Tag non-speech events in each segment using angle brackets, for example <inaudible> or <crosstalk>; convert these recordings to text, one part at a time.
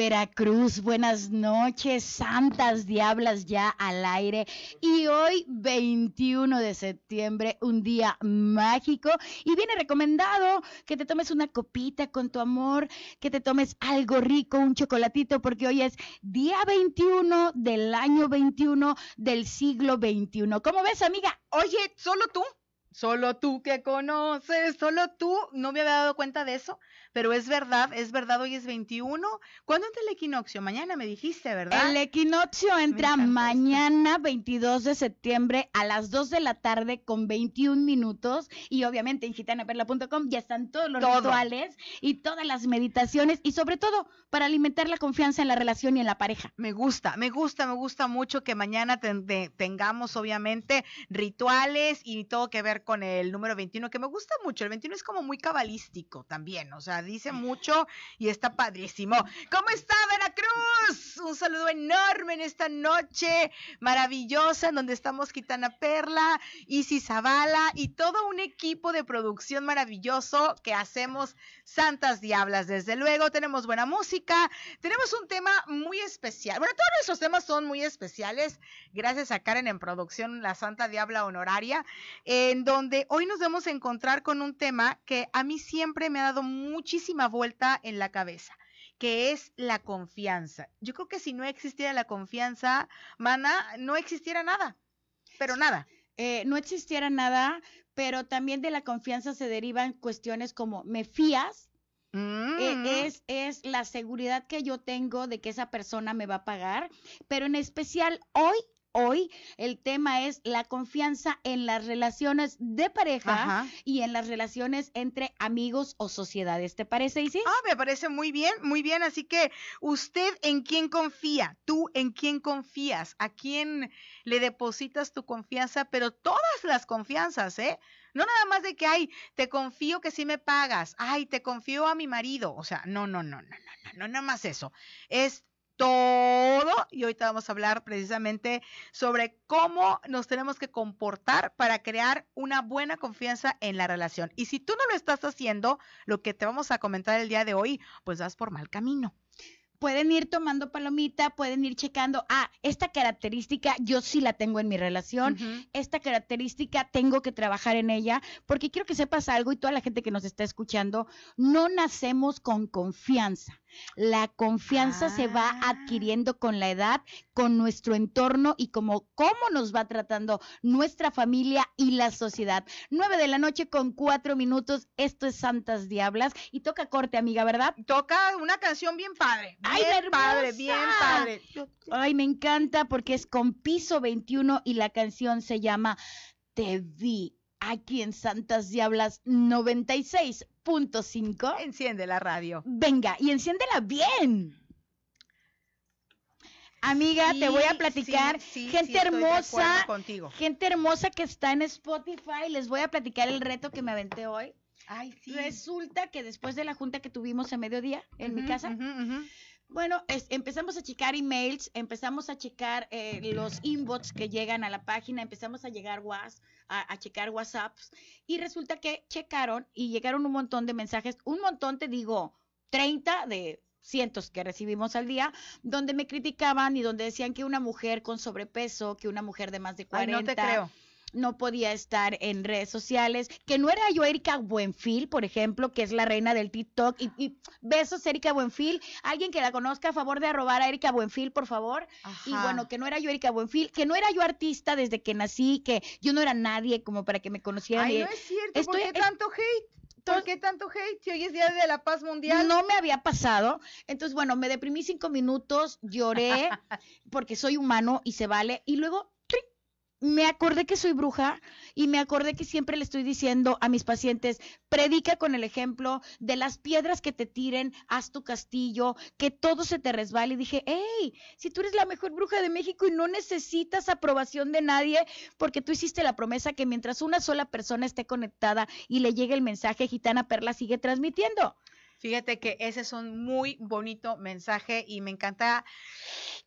Veracruz, buenas noches, santas diablas ya al aire. Y hoy, 21 de septiembre, un día mágico. Y viene recomendado que te tomes una copita con tu amor, que te tomes algo rico, un chocolatito, porque hoy es día 21 del año 21 del siglo 21. ¿Cómo ves, amiga? Oye, solo tú. Solo tú que conoces, solo tú, no me había dado cuenta de eso, pero es verdad, es verdad, hoy es 21. ¿Cuándo entra el equinoccio? Mañana me dijiste, ¿verdad? El equinoccio entra mañana 22 de septiembre a las 2 de la tarde con 21 minutos y obviamente en gitanaperla.com ya están todos los rituales y todas las meditaciones y sobre todo para alimentar la confianza en la relación y en la pareja. Me gusta, me gusta, me gusta mucho que mañana tengamos obviamente rituales y todo que ver con el número 21, que me gusta mucho. El 21 es como muy cabalístico también, o sea, dice mucho y está padrísimo. ¿Cómo está Veracruz? Un saludo enorme en esta noche maravillosa en donde estamos Gitana Perla, Isis Zavala y todo un equipo de producción maravilloso que hacemos Santas Diablas. Desde luego, tenemos buena música, tenemos un tema muy especial. Bueno, todos nuestros temas son muy especiales, gracias a Karen en producción, la Santa Diabla Honoraria, en donde hoy nos vamos a encontrar con un tema que a mí siempre me ha dado muchísima vuelta en la cabeza que es la confianza. Yo creo que si no existiera la confianza, mana, no existiera nada, pero nada. Eh, no existiera nada, pero también de la confianza se derivan cuestiones como me fías, eh, mm. es, es la seguridad que yo tengo de que esa persona me va a pagar, pero en especial hoy Hoy el tema es la confianza en las relaciones de pareja y en las relaciones entre amigos o sociedades. ¿Te parece, Isis? Ah, me parece muy bien, muy bien. Así que, ¿usted en quién confía? ¿Tú en quién confías? ¿A quién le depositas tu confianza? Pero todas las confianzas, ¿eh? No nada más de que, ay, te confío que sí me pagas, ay, te confío a mi marido. O sea, no, no, no, no, no, no, no, nada más eso. Es todo y ahorita vamos a hablar precisamente sobre cómo nos tenemos que comportar para crear una buena confianza en la relación. Y si tú no lo estás haciendo, lo que te vamos a comentar el día de hoy, pues vas por mal camino pueden ir tomando palomita, pueden ir checando, ah, esta característica yo sí la tengo en mi relación, esta característica tengo que trabajar en ella, porque quiero que sepas algo y toda la gente que nos está escuchando, no nacemos con confianza. La confianza se va ah. adquiriendo con la edad, con nuestro entorno y como cómo nos va tratando nuestra familia y la sociedad. Nueve de la noche con cuatro minutos. Esto es Santas Diablas y toca corte, amiga, ¿verdad? Toca una canción bien padre. Bien padre, bien padre. Ay, me encanta porque es con piso 21 y la canción se llama Te vi aquí en Santas Diablas 96.5. Enciende la radio. Venga, y enciéndela bien. Amiga, te voy a platicar. gente hermosa. Gente hermosa que está en Spotify. Les voy a platicar el reto que me aventé hoy. Ay, sí. Resulta que después de la junta que tuvimos a mediodía en mi casa, bueno, empezamos a checar emails, empezamos a checar eh, los inbox que llegan a la página, empezamos a llegar WhatsApp, a, checar WhatsApps y resulta que checaron y llegaron un montón de mensajes, un montón, te digo, 30 de cientos que recibimos al día, donde me criticaban y donde decían que una mujer con sobrepeso, que una mujer de más de 40, no te creo no podía estar en redes sociales, que no era yo Erika Buenfil, por ejemplo, que es la reina del TikTok, y, besos Erika Buenfil, alguien que la conozca, a favor de arrobar a Erika Buenfil, por favor, y bueno, que no era yo Erika Buenfil, que no era yo artista desde que nací, que yo no era nadie como para que me conocieran. Ay, no es cierto, ¿por qué tanto hate? ¿Por qué tanto hate? Si hoy es Día de la Paz Mundial. No me había pasado. Entonces, bueno, me deprimí cinco minutos, lloré, <laughs> porque soy humano y se vale. Y luego me acordé que soy bruja y me acordé que siempre le estoy diciendo a mis pacientes, predica con el ejemplo de las piedras que te tiren, haz tu castillo, que todo se te resbale. Y dije, hey, si tú eres la mejor bruja de México y no necesitas aprobación de nadie, porque tú hiciste la promesa que mientras una sola persona esté conectada y le llegue el mensaje, Gitana Perla sigue transmitiendo. Fíjate que ese es un muy bonito mensaje y me encanta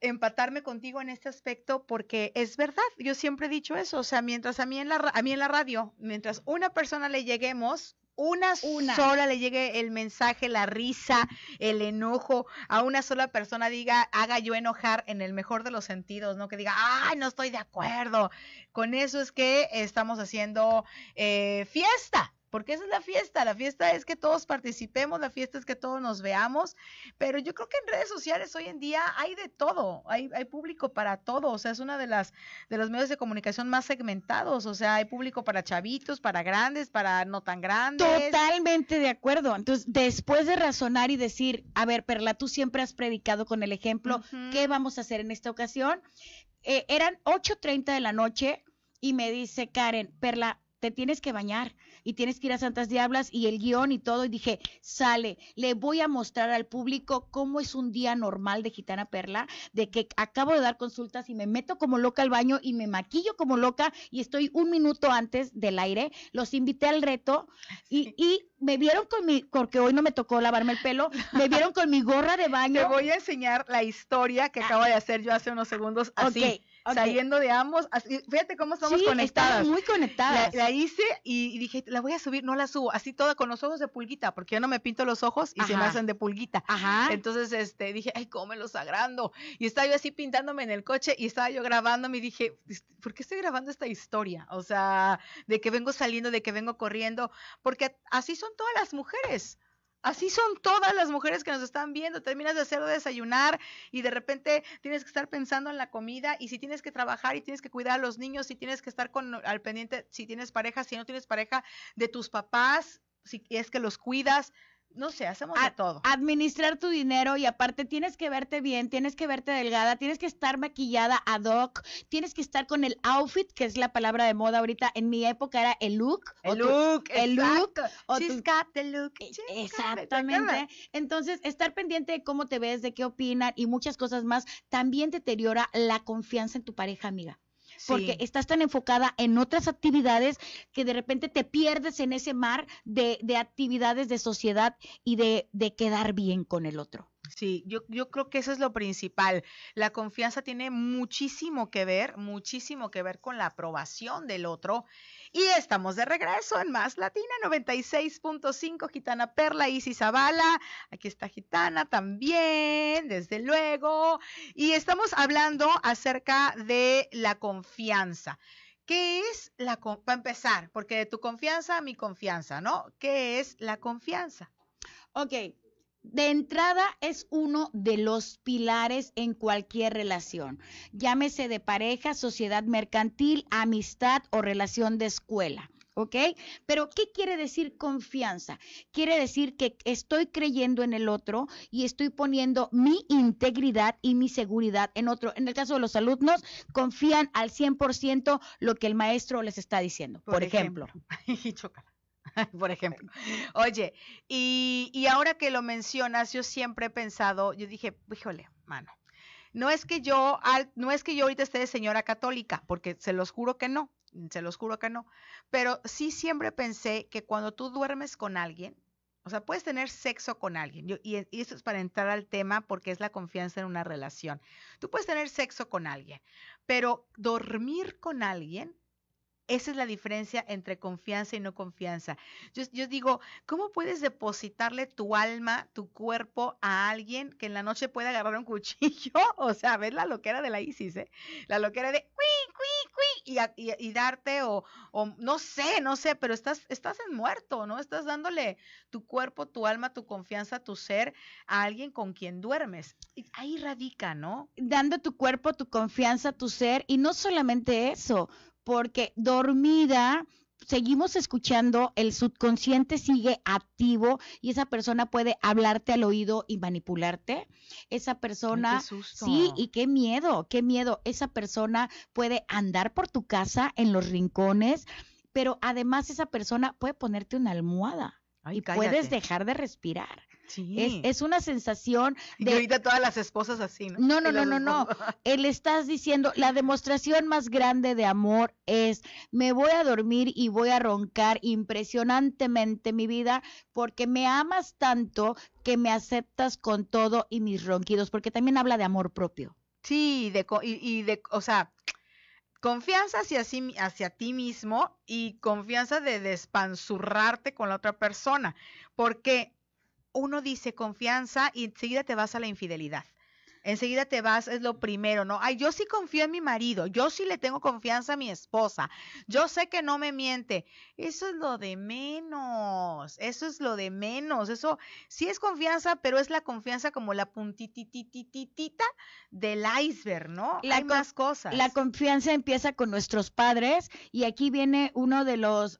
empatarme contigo en este aspecto porque es verdad, yo siempre he dicho eso, o sea, mientras a mí en la, a mí en la radio, mientras una persona le lleguemos, una, sola le llegue el mensaje, la risa, el enojo, a una sola persona diga, haga yo enojar en el mejor de los sentidos, ¿no? Que diga, ay, no estoy de acuerdo. Con eso es que estamos haciendo eh, fiesta porque esa es la fiesta, la fiesta es que todos participemos, la fiesta es que todos nos veamos, pero yo creo que en redes sociales hoy en día hay de todo, hay, hay público para todo, o sea, es una de las de los medios de comunicación más segmentados, o sea, hay público para chavitos, para grandes, para no tan grandes. Totalmente de acuerdo. Entonces, después de razonar y decir, a ver, Perla, tú siempre has predicado con el ejemplo, ¿qué vamos a hacer en esta ocasión? Eh, eran 8.30 de la noche y me dice Karen, Perla, te tienes que bañar y tienes que ir a Santas Diablas y el guion y todo. Y dije, sale, le voy a mostrar al público cómo es un día normal de Gitana Perla, de que acabo de dar consultas y me meto como loca al baño y me maquillo como loca y estoy un minuto antes del aire. Los invité al reto y, y me vieron con mi, porque hoy no me tocó lavarme el pelo, <laughs> me vieron con mi gorra de baño. Te voy a enseñar la historia que ah. acabo de hacer yo hace unos segundos así. Saliendo de ambos. fíjate cómo estamos sí, conectadas. muy conectadas. La, hice y, dije, la voy a subir, no la subo, así toda con los ojos de pulguita, porque yo no me pinto los ojos y se me hacen de pulguita. Ajá. Entonces, este, dije, ay, cómo me los agrando. Y estaba yo así pintándome en el coche y estaba yo grabándome y dije, ¿por qué estoy grabando esta historia? O sea, de que vengo saliendo, de que vengo corriendo, porque así son todas las mujeres. Así son todas las mujeres que nos están viendo. Terminas de hacer desayunar y de repente tienes que estar pensando en la comida y si tienes que trabajar y tienes que cuidar a los niños, si tienes que estar con al pendiente, si tienes pareja, si no tienes pareja, de tus papás, si es que los cuidas no sé, hacemos de todo. Administrar tu dinero y aparte tienes que verte bien, tienes que verte delgada, tienes que estar maquillada ad hoc, tienes que estar con el outfit, que es la palabra de moda ahorita. En mi época era el look. El look, el look. O She's got the look. E, exactamente. Entonces, estar pendiente de cómo te ves, de qué opinan y muchas cosas más, también deteriora la confianza en tu pareja, amiga porque estás tan enfocada en otras actividades que de repente te pierdes en ese mar de, de actividades de sociedad y de, de quedar bien con el otro. Sí, yo, yo creo que eso es lo principal. La confianza tiene muchísimo que ver, muchísimo que ver con la aprobación del otro. Y estamos de regreso en Más Latina 96.5, Gitana Perla, Isis Zavala. Aquí está Gitana también, desde luego. Y estamos hablando acerca de la confianza. ¿Qué es la confianza? Para empezar, porque de tu confianza a mi confianza, ¿no? ¿Qué es la confianza? Ok, de entrada es uno de los pilares en cualquier relación, llámese de pareja, sociedad mercantil, amistad o relación de escuela. ¿Ok? Pero ¿qué quiere decir confianza? Quiere decir que estoy creyendo en el otro y estoy poniendo mi integridad y mi seguridad en otro. En el caso de los alumnos, confían al 100% lo que el maestro les está diciendo, por, ejemplo. ejemplo. <laughs> <laughs> por ejemplo. Oye, y, y ahora que lo mencionas, yo siempre he pensado, yo dije, híjole, mano, no es que yo, no es que yo ahorita esté de señora católica, porque se los juro que no, se los juro que no, pero sí siempre pensé que cuando tú duermes con alguien, o sea, puedes tener sexo con alguien, y, y eso es para entrar al tema porque es la confianza en una relación. Tú puedes tener sexo con alguien, pero dormir con alguien esa es la diferencia entre confianza y no confianza. Yo, digo, ¿cómo puedes depositarle tu alma, tu cuerpo a alguien que en la noche puede agarrar un cuchillo? <laughs> O sea, ves la loquera de la ISIS, ¿eh? La loquera de ¡Cui, cui, cui! Y, darte, o, o, no sé, no sé, pero estás, estás en muerto, ¿no? Estás dándole tu cuerpo, tu alma, tu confianza, tu ser a alguien con quien duermes. ahí radica, ¿no? Dando tu cuerpo, tu confianza, tu ser, y no solamente eso porque dormida seguimos escuchando, el subconsciente sigue activo y esa persona puede hablarte al oído y manipularte. Esa persona, sí, y qué miedo, qué miedo. Esa persona puede andar por tu casa en los rincones, pero además esa persona puede ponerte una almohada y puedes dejar de respirar. Es, es, una sensación de... Y ahorita todas las esposas así, ¿no? No, no, no, no, no. Él <laughs> estás diciendo, la demostración más grande de amor es, me voy a dormir y voy a roncar impresionantemente mi vida porque me amas tanto que me aceptas con todo y mis ronquidos, porque también habla de amor propio. Sí, de, y, y de, o sea, Confianza hacia, hacia ti mismo y confianza de despanzurrarte con la otra persona. Porque uno dice confianza y enseguida te vas a la infidelidad enseguida te vas, es lo primero, ¿no? Ay, yo sí confío en mi marido, yo sí le tengo confianza a mi esposa, yo sé que no me miente. Eso es lo de menos, eso es lo de menos, eso sí es confianza, pero es la confianza como la puntititititita del iceberg, ¿no? Hay más cosas. La confianza empieza con nuestros padres y aquí viene uno de los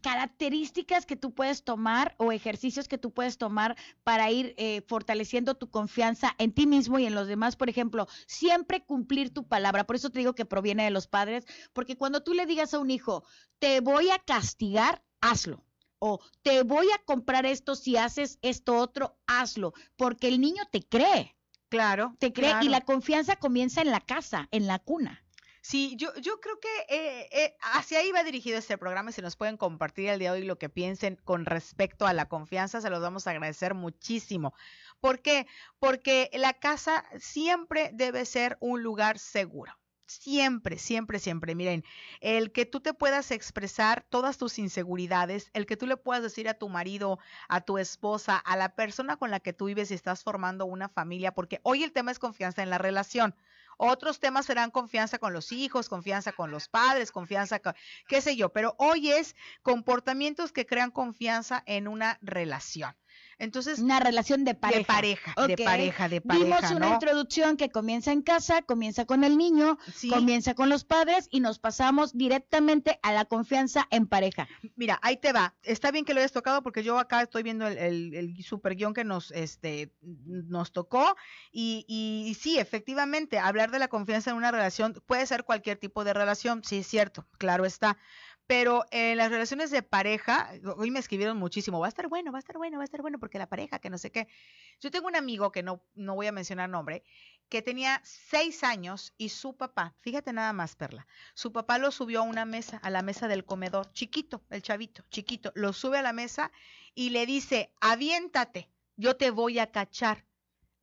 características que tú puedes tomar o ejercicios que tú puedes tomar para ir eh, fortaleciendo tu confianza en ti mismo y en los demás. Por ejemplo, siempre cumplir tu palabra. Por eso te digo que proviene de los padres, porque cuando tú le digas a un hijo, te voy a castigar, hazlo. O te voy a comprar esto si haces esto otro, hazlo, porque el niño te cree. Claro. Te cree y la confianza comienza en la casa, en la cuna. Sí, yo, yo creo que eh, eh, hacia ahí va dirigido este programa y si nos pueden compartir el día de hoy lo que piensen con respecto a la confianza, se los vamos a agradecer muchísimo. ¿Por qué? Porque la casa siempre debe ser un lugar seguro. Siempre, siempre, siempre. Miren, el que tú te puedas expresar todas tus inseguridades, el que tú le puedas decir a tu marido, a tu esposa, a la persona con la que tú vives y estás formando una familia, porque hoy el tema es confianza en la relación. Otros temas serán confianza con los hijos, confianza con los padres, confianza, con, qué sé yo, pero hoy es comportamientos que crean confianza en una relación. Entonces, una relación de pareja. De pareja, de pareja, de pareja. Vimos una introducción que comienza en casa, comienza con el niño, comienza con los padres y nos pasamos directamente a la confianza en pareja. Mira, ahí te va. Está bien que lo hayas tocado porque yo acá estoy viendo el, el, super guion que nos, este, nos tocó y, y, y sí, efectivamente, hablar de la confianza en una relación puede ser cualquier tipo de relación, sí es cierto, claro está pero en las relaciones de pareja, hoy me escribieron muchísimo, va a estar bueno, va a estar bueno, va a estar bueno, porque la pareja, que no sé qué. Yo tengo un amigo que no, no voy a mencionar nombre, que tenía seis años y su papá, fíjate nada más, Perla, su papá lo subió a una mesa, a la mesa del comedor, chiquito, el chavito, chiquito, lo sube a la mesa y le dice, aviéntate, yo te voy a cachar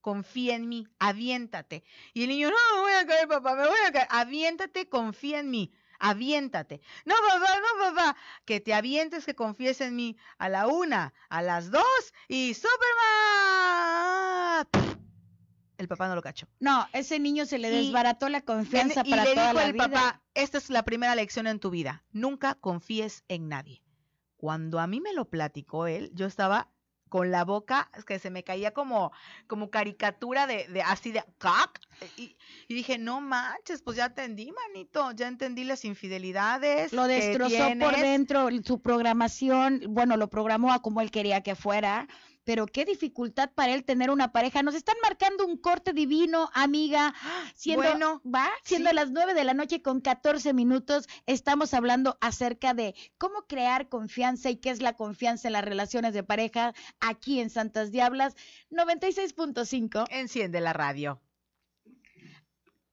confía en mí, aviéntate. Y el niño, no, me voy a caer, papá, me voy a caer, aviéntate, confía en mí aviéntate. No, papá, no, papá, que te avientes, que confíes en mí a la una, a las dos y Superman. El papá no lo cachó. No, ese niño se le desbarató la confianza para y le dijo el papá, esta es la primera lección en tu vida, nunca confíes en nadie. Cuando a mí me lo platicó él, yo estaba con la boca que se me caía como, como caricatura de, de así de ¡cac! Y, dije, no manches, pues ya entendí, manito, ya entendí las infidelidades. Lo destrozó por dentro, su programación, bueno, lo programó a como él quería que fuera pero qué dificultad para él tener una pareja. Nos están marcando un corte divino, amiga. <gasps> Siendo, bueno, va, siendo las nueve de la noche con 14 minutos, estamos hablando acerca de cómo crear confianza y qué es la confianza en las relaciones de pareja aquí en Santas Diablas 96.5. Enciende la radio.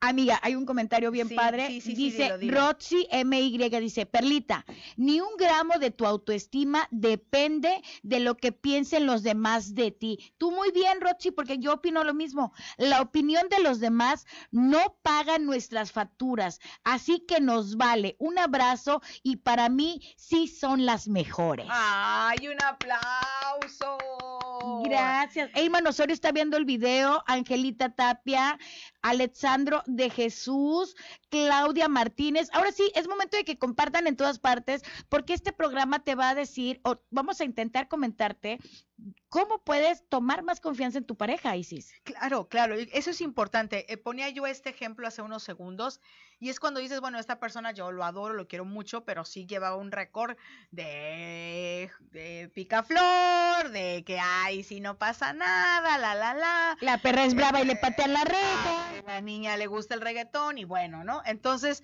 Amiga, hay un comentario bien padre. dice Roxy MY, dice, Perlita, ni un gramo de tu autoestima depende de lo que piensen los demás de ti. Tú muy bien, Roxy, porque yo opino lo mismo. La opinión de los demás no paga nuestras facturas, así que nos vale. Un abrazo y para mí sí son las mejores. ¡Ay, un aplauso! Gracias. Eyman Osorio está viendo el video, Angelita Tapia, Alexandro de Jesús, Claudia Martínez. Ahora sí, es momento de que compartan en todas partes, porque este programa te va a decir, o vamos a intentar comentarte ¿Cómo puedes tomar más confianza en tu pareja, Isis? Claro, claro, eso es importante. Eh, ponía yo este ejemplo hace unos segundos y es cuando dices, bueno, esta persona yo lo adoro, lo quiero mucho, pero sí lleva un récord de, de picaflor, de que, ay, si no pasa nada, la, la, la. La perra es brava y le patea la reja. la niña le gusta el reggaetón y bueno, ¿no? Entonces,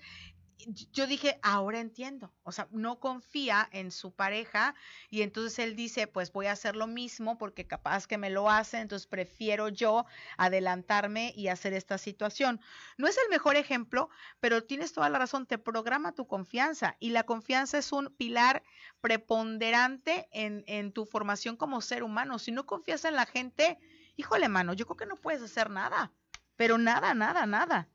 yo dije, ahora entiendo, o sea, no confía en su pareja y entonces él dice, pues voy a hacer lo mismo porque capaz que me lo hace, entonces prefiero yo adelantarme y hacer esta situación. No es el mejor ejemplo, pero tienes toda la razón, te programa tu confianza y la confianza es un pilar preponderante en, en tu formación como ser humano. Si no confías en la gente, híjole, mano, yo creo que no puedes hacer nada, pero nada, nada, nada.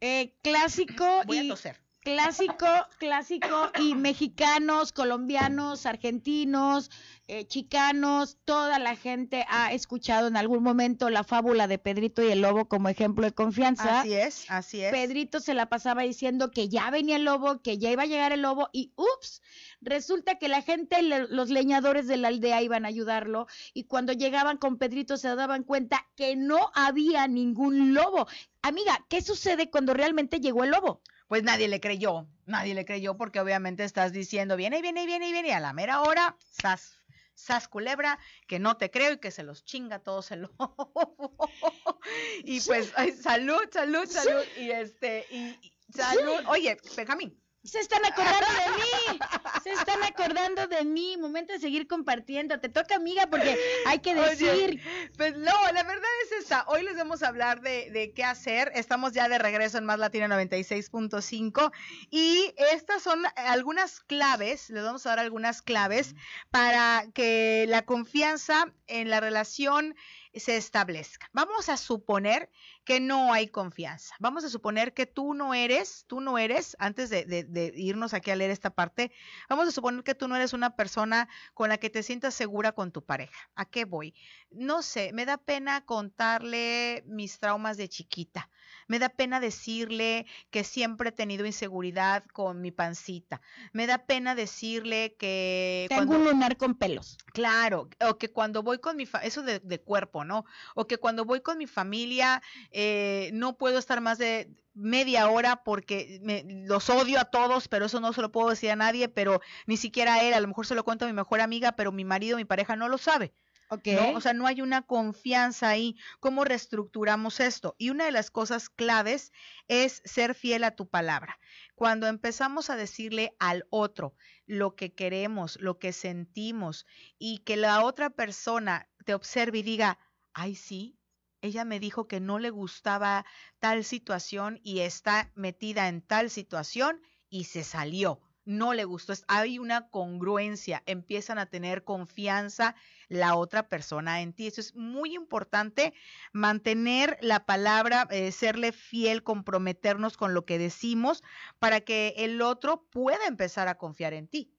Eh, clásico <clears throat> Voy y... A toser clásico, clásico y mexicanos, colombianos, argentinos, eh, chicanos, toda la gente ha escuchado en algún momento la fábula de Pedrito y el lobo como ejemplo de confianza. Así es, así es. Pedrito se la pasaba diciendo que ya venía el lobo, que ya iba a llegar el lobo y ups, resulta que la gente, los leñadores de la aldea iban a ayudarlo y cuando llegaban con Pedrito se daban cuenta que no había ningún lobo. Amiga, ¿qué sucede cuando realmente llegó el lobo? pues nadie le creyó, nadie le creyó porque obviamente estás diciendo, viene, viene, viene, viene, y a la mera hora, sas, sas culebra, que no te creo y que se los chinga todos el <laughs> y pues, salud, salud, salud, y este, y, salud, oye, Benjamín, se están acordando de mí. Se están acordando de mí. Momento de seguir compartiendo. Te toca, amiga, porque hay que decir. pues no, la verdad es esta. Hoy les vamos a hablar de, de qué hacer. Estamos ya de regreso en Más Latina 96.5. Y estas son algunas claves. Les vamos a dar algunas claves para que la confianza en la relación se establezca. Vamos a suponer que no hay confianza. Vamos a suponer que tú no eres, tú no eres, antes de, irnos aquí a leer esta parte, vamos a suponer que tú no eres una persona con la que te sientas segura con tu pareja. ¿A qué voy? No sé, me da pena contarle mis traumas de chiquita. Me da pena decirle que siempre he tenido inseguridad con mi pancita. Me da pena decirle que... Tengo un lunar con pelos. Claro, o que cuando voy con mi... eso de, de cuerpo, ¿no? O que cuando voy con mi familia eh, no puedo estar más de media hora porque los odio a todos, pero eso no se lo puedo decir a nadie, pero ni siquiera a él, a lo mejor se lo cuento a mi mejor amiga, pero mi marido, mi pareja no lo sabe. O sea, no hay una confianza ahí. ¿Cómo reestructuramos esto? Y una de las cosas claves es ser fiel a tu palabra. Cuando empezamos a decirle al otro lo que queremos, lo que sentimos, y que la otra persona te observe y diga, ay, sí, ella me dijo que no le gustaba tal situación y está metida en tal situación y se salió no le gustó. Hay una congruencia, empiezan a tener confianza la otra persona en ti. Eso es muy importante, mantener la palabra, eh, serle fiel, comprometernos con lo que decimos para que el otro pueda empezar a confiar en ti.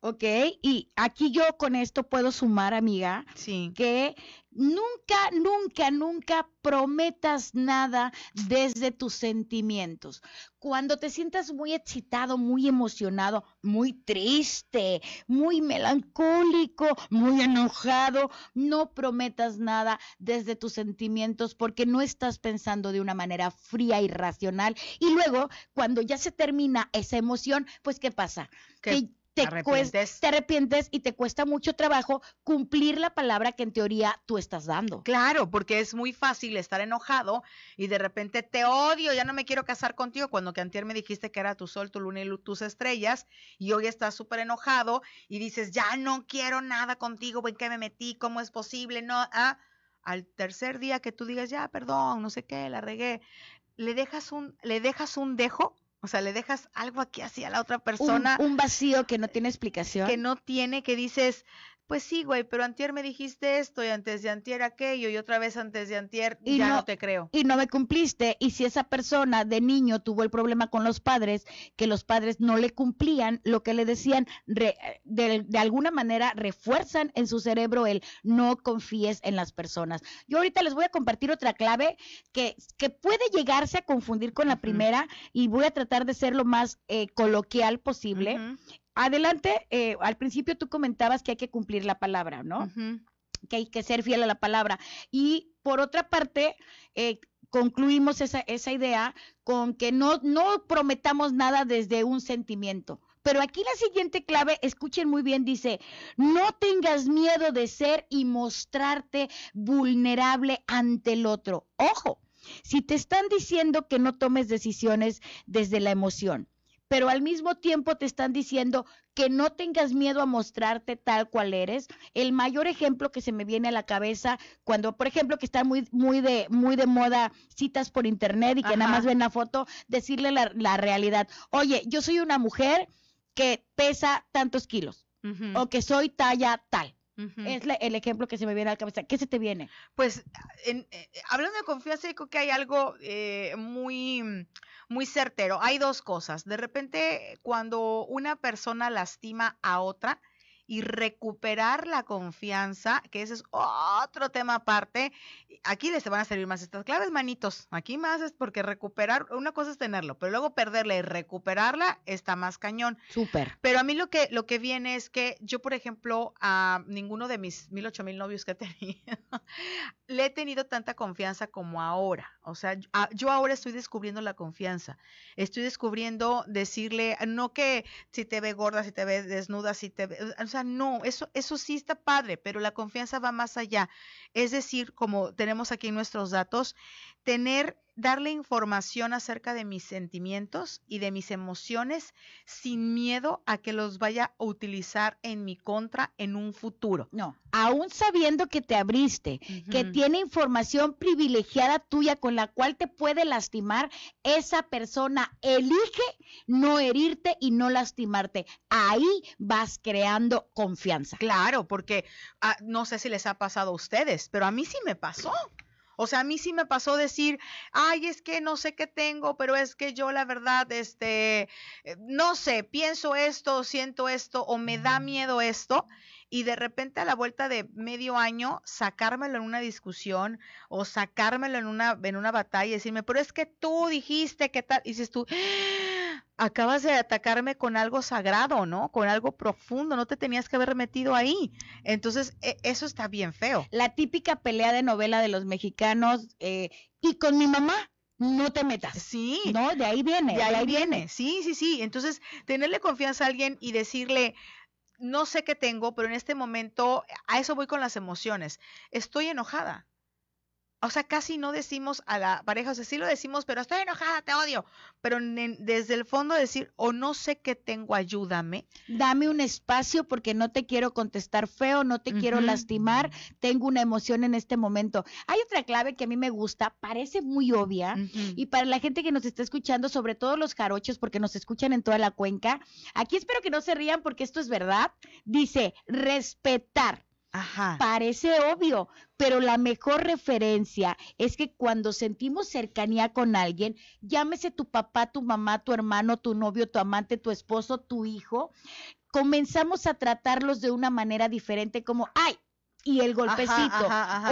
Ok, y aquí yo con esto puedo sumar, amiga, sí. que nunca, nunca, nunca prometas nada desde tus sentimientos. Cuando te sientas muy excitado, muy emocionado, muy triste, muy melancólico, muy enojado, no prometas nada desde tus sentimientos porque no estás pensando de una manera fría y racional. Y luego, cuando ya se termina esa emoción, pues ¿qué pasa? Que te, arrepientes. te arrepientes y te cuesta mucho trabajo cumplir la palabra que en teoría tú estás dando. Claro, porque es muy fácil estar enojado y de repente te odio, ya no me quiero casar contigo, cuando que antier me dijiste que era tu sol, tu luna y tus estrellas, y hoy estás súper enojado y dices, ya no quiero nada contigo, ¿en qué me metí? ¿Cómo es posible? No, ah, al tercer día que tú digas, ya, perdón, no sé qué, la regué, le dejas un, le dejas un dejo o sea, le dejas algo aquí así a la otra persona. Un, vacío que no tiene explicación. Que no tiene, que dices, pues sí, güey, pero antier me dijiste esto y antes de antier aquello y otra vez antes de antier y ya no, te creo. Y no me cumpliste. Y si esa persona de niño tuvo el problema con los padres, que los padres no le cumplían lo que le decían, de, de, alguna manera refuerzan en su cerebro el no confíes en las personas. Yo ahorita les voy a compartir otra clave que, que puede llegarse a confundir con la primera y voy a tratar de ser lo más eh, coloquial posible. Adelante, eh, al principio tú comentabas que hay que cumplir la palabra, ¿no? Que hay que ser fiel a la palabra. Y por otra parte, eh, concluimos esa, esa idea con que no, no prometamos nada desde un sentimiento. Pero aquí la siguiente clave, escuchen muy bien, dice, no tengas miedo de ser y mostrarte vulnerable ante el otro. Ojo, si te están diciendo que no tomes decisiones desde la emoción, pero al mismo tiempo te están diciendo que no tengas miedo a mostrarte tal cual eres. El mayor ejemplo que se me viene a la cabeza cuando, por ejemplo, que están muy, muy de, muy de moda citas por internet y que nada más ven la foto, decirle la, realidad. Oye, yo soy una mujer que pesa tantos kilos o que soy talla tal. Es el ejemplo que se me viene a la cabeza. ¿Qué se te viene? Pues, en, eh, hablando de confianza, creo que hay algo eh, muy, muy certero. Hay dos cosas. De repente, cuando una persona lastima a otra, y recuperar la confianza, que ese es otro tema aparte. Aquí les van a servir más estas claves, manitos. Aquí más es porque recuperar, una cosa es tenerlo, pero luego perderla y recuperarla está más cañón. Súper. Pero a mí lo que, lo que viene es que yo, por ejemplo, a ninguno de mis mil, ocho mil novios que he tenido, <laughs> le he tenido tanta confianza como ahora. O sea, yo ahora estoy descubriendo la confianza. Estoy descubriendo decirle, no que si te ve gorda, si te ve desnuda, si te ve, no, eso, eso sí está padre, pero la confianza va más allá. Es decir, como tenemos aquí nuestros datos, tener darle información acerca de mis sentimientos y de mis emociones sin miedo a que los vaya a utilizar en mi contra en un futuro. No, aún sabiendo que te abriste, que tiene información privilegiada tuya con la cual te puede lastimar, esa persona elige no herirte y no lastimarte. Ahí vas creando confianza. Claro, porque ah, no sé si les ha pasado a ustedes, pero a mí sí me pasó. O sea, a mí sí me pasó decir, ay, es que no sé qué tengo, pero es que yo la verdad, este, eh, no sé, pienso esto, siento esto, o me da miedo esto y de repente a la vuelta de medio año sacármelo en una discusión o sacármelo en una, en una batalla y decirme, pero es que tú dijiste que tal, y dices tú, acabas de atacarme con algo sagrado, ¿no? Con algo profundo, no te tenías que haber metido ahí. Entonces, e, eso está bien feo. La típica pelea de novela de los mexicanos eh, y con mi mamá. No te metas. Sí. No, de ahí viene. De ahí, viene. Sí, sí, sí. Entonces, tenerle confianza a alguien y decirle, no sé qué tengo, pero en este momento, a eso voy con las emociones. Estoy enojada o sea, casi no decimos a la pareja, o sea, sí lo decimos, pero estoy enojada, te odio. Pero desde el fondo decir, o no sé qué tengo, ayúdame. Dame un espacio porque no te quiero contestar feo, no te quiero lastimar, tengo una emoción en este momento. Hay otra clave que a mí me gusta, parece muy obvia, y para la gente que nos está escuchando, sobre todo los jarochos, porque nos escuchan en toda la cuenca, aquí espero que no se rían porque esto es verdad, dice respetar. Parece obvio, pero la mejor referencia es que cuando sentimos cercanía con alguien, llámese tu papá, tu mamá, tu hermano, tu novio, tu amante, tu esposo, tu hijo, comenzamos a tratarlos de una manera diferente como, ay, y el golpecito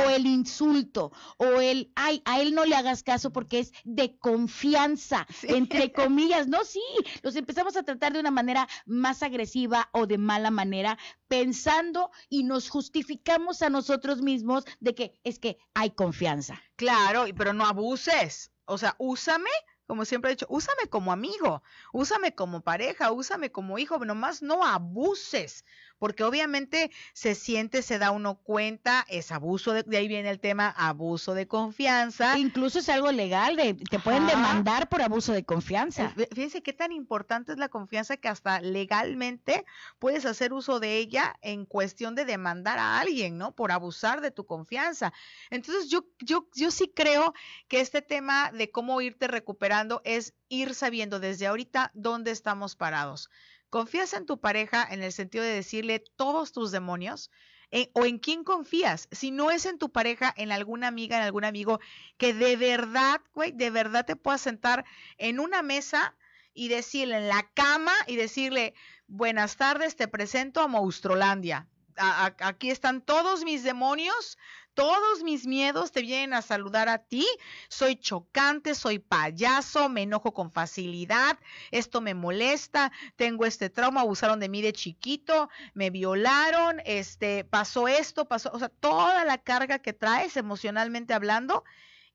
o el insulto o el, ay, a él no le hagas caso porque es de confianza, entre <laughs> comillas, no, sí, los empezamos a tratar de una manera más agresiva o de mala manera, pensando y nos justificamos a nosotros mismos de que es que hay confianza. Claro, pero no abuses, o sea, úsame como siempre he dicho, úsame como amigo, úsame como pareja, úsame como hijo, nomás no abuses, porque obviamente se siente, se da uno cuenta, es abuso, de, ahí viene el tema abuso de confianza. Incluso es algo legal, de, te pueden demandar por abuso de confianza. Eh, fíjense qué tan importante es la confianza que hasta legalmente puedes hacer uso de ella en cuestión de demandar a alguien, ¿no? Por abusar de tu confianza. Entonces yo, yo, yo sí creo que este tema de cómo irte recuperando es ir sabiendo desde ahorita dónde estamos parados. ¿Confías en tu pareja en el sentido de decirle todos tus demonios? Eh, ¿O en quién confías? Si no es en tu pareja, en alguna amiga, en algún amigo, que de verdad, güey, de verdad te puedas sentar en una mesa y decirle en la cama y decirle, buenas tardes, te presento a Monstruolandia. Aquí están todos mis demonios, todos mis miedos te vienen a saludar a ti. Soy chocante, soy payaso, me enojo con facilidad, esto me molesta, tengo este trauma, abusaron de mí de chiquito, me violaron, este, pasó esto, pasó, o sea, toda la carga que traes emocionalmente hablando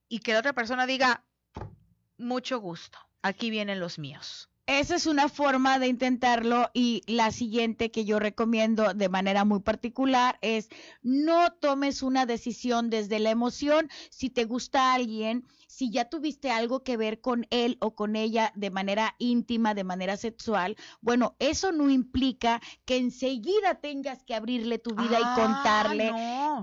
y que la otra persona diga, mucho gusto, aquí vienen los míos. Esa es una forma de intentarlo y la siguiente que yo recomiendo de manera muy particular es no tomes una decisión desde la emoción. Si te gusta alguien, si ya tuviste algo que ver con él o con ella de manera íntima, de manera sexual, bueno, eso no implica que enseguida tengas que abrirle tu vida y ah, contarle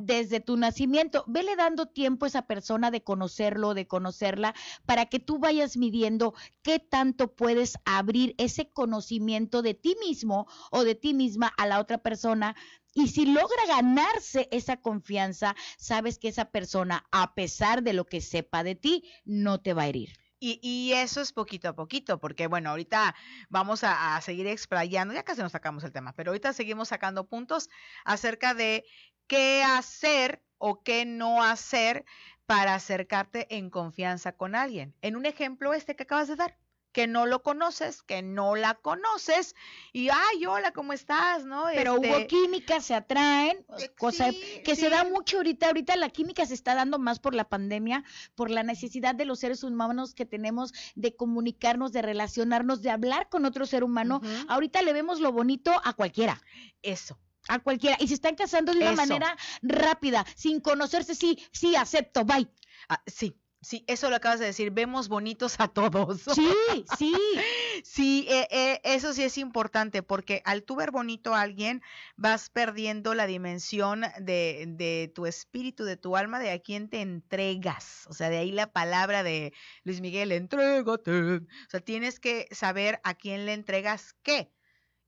desde tu nacimiento. Vele dando tiempo a esa persona de conocerlo, de conocerla, para que tú vayas midiendo qué tanto puedes abrir ese conocimiento de ti mismo o de ti misma a la otra persona Y si logra ganarse esa confianza, sabes que esa persona, a pesar de lo que sepa de ti, no te va a herir. Y, eso es poquito a poquito, porque bueno, ahorita vamos a, a, seguir explayando, ya casi nos sacamos el tema, pero ahorita seguimos sacando puntos acerca de qué hacer o qué no hacer para acercarte en confianza con alguien. En un ejemplo este que acabas de dar, que no lo conoces, que no la conoces y ay, hola, ¿cómo estás? ¿No? Pero hubo este química, se atraen, eh, cosa que se da mucho ahorita, ahorita la química se está dando más por la pandemia, por la necesidad de los seres humanos que tenemos de comunicarnos, de relacionarnos, de hablar con otro ser humano. Ahorita le vemos lo bonito a cualquiera. Eso. A cualquiera. Y se están casando de una manera rápida, sin conocerse. Sí, sí, acepto, bye. Ah, sí, Sí, eso lo acabas de decir, vemos bonitos a todos. Sí, sí. <laughs> sí, eh, eh, eso sí es importante porque al tú ver bonito a alguien vas perdiendo la dimensión de, de tu espíritu, de tu alma, de a quién te entregas. O sea, de ahí la palabra de Luis Miguel, entrégate. O sea, tienes que saber a quién le entregas qué.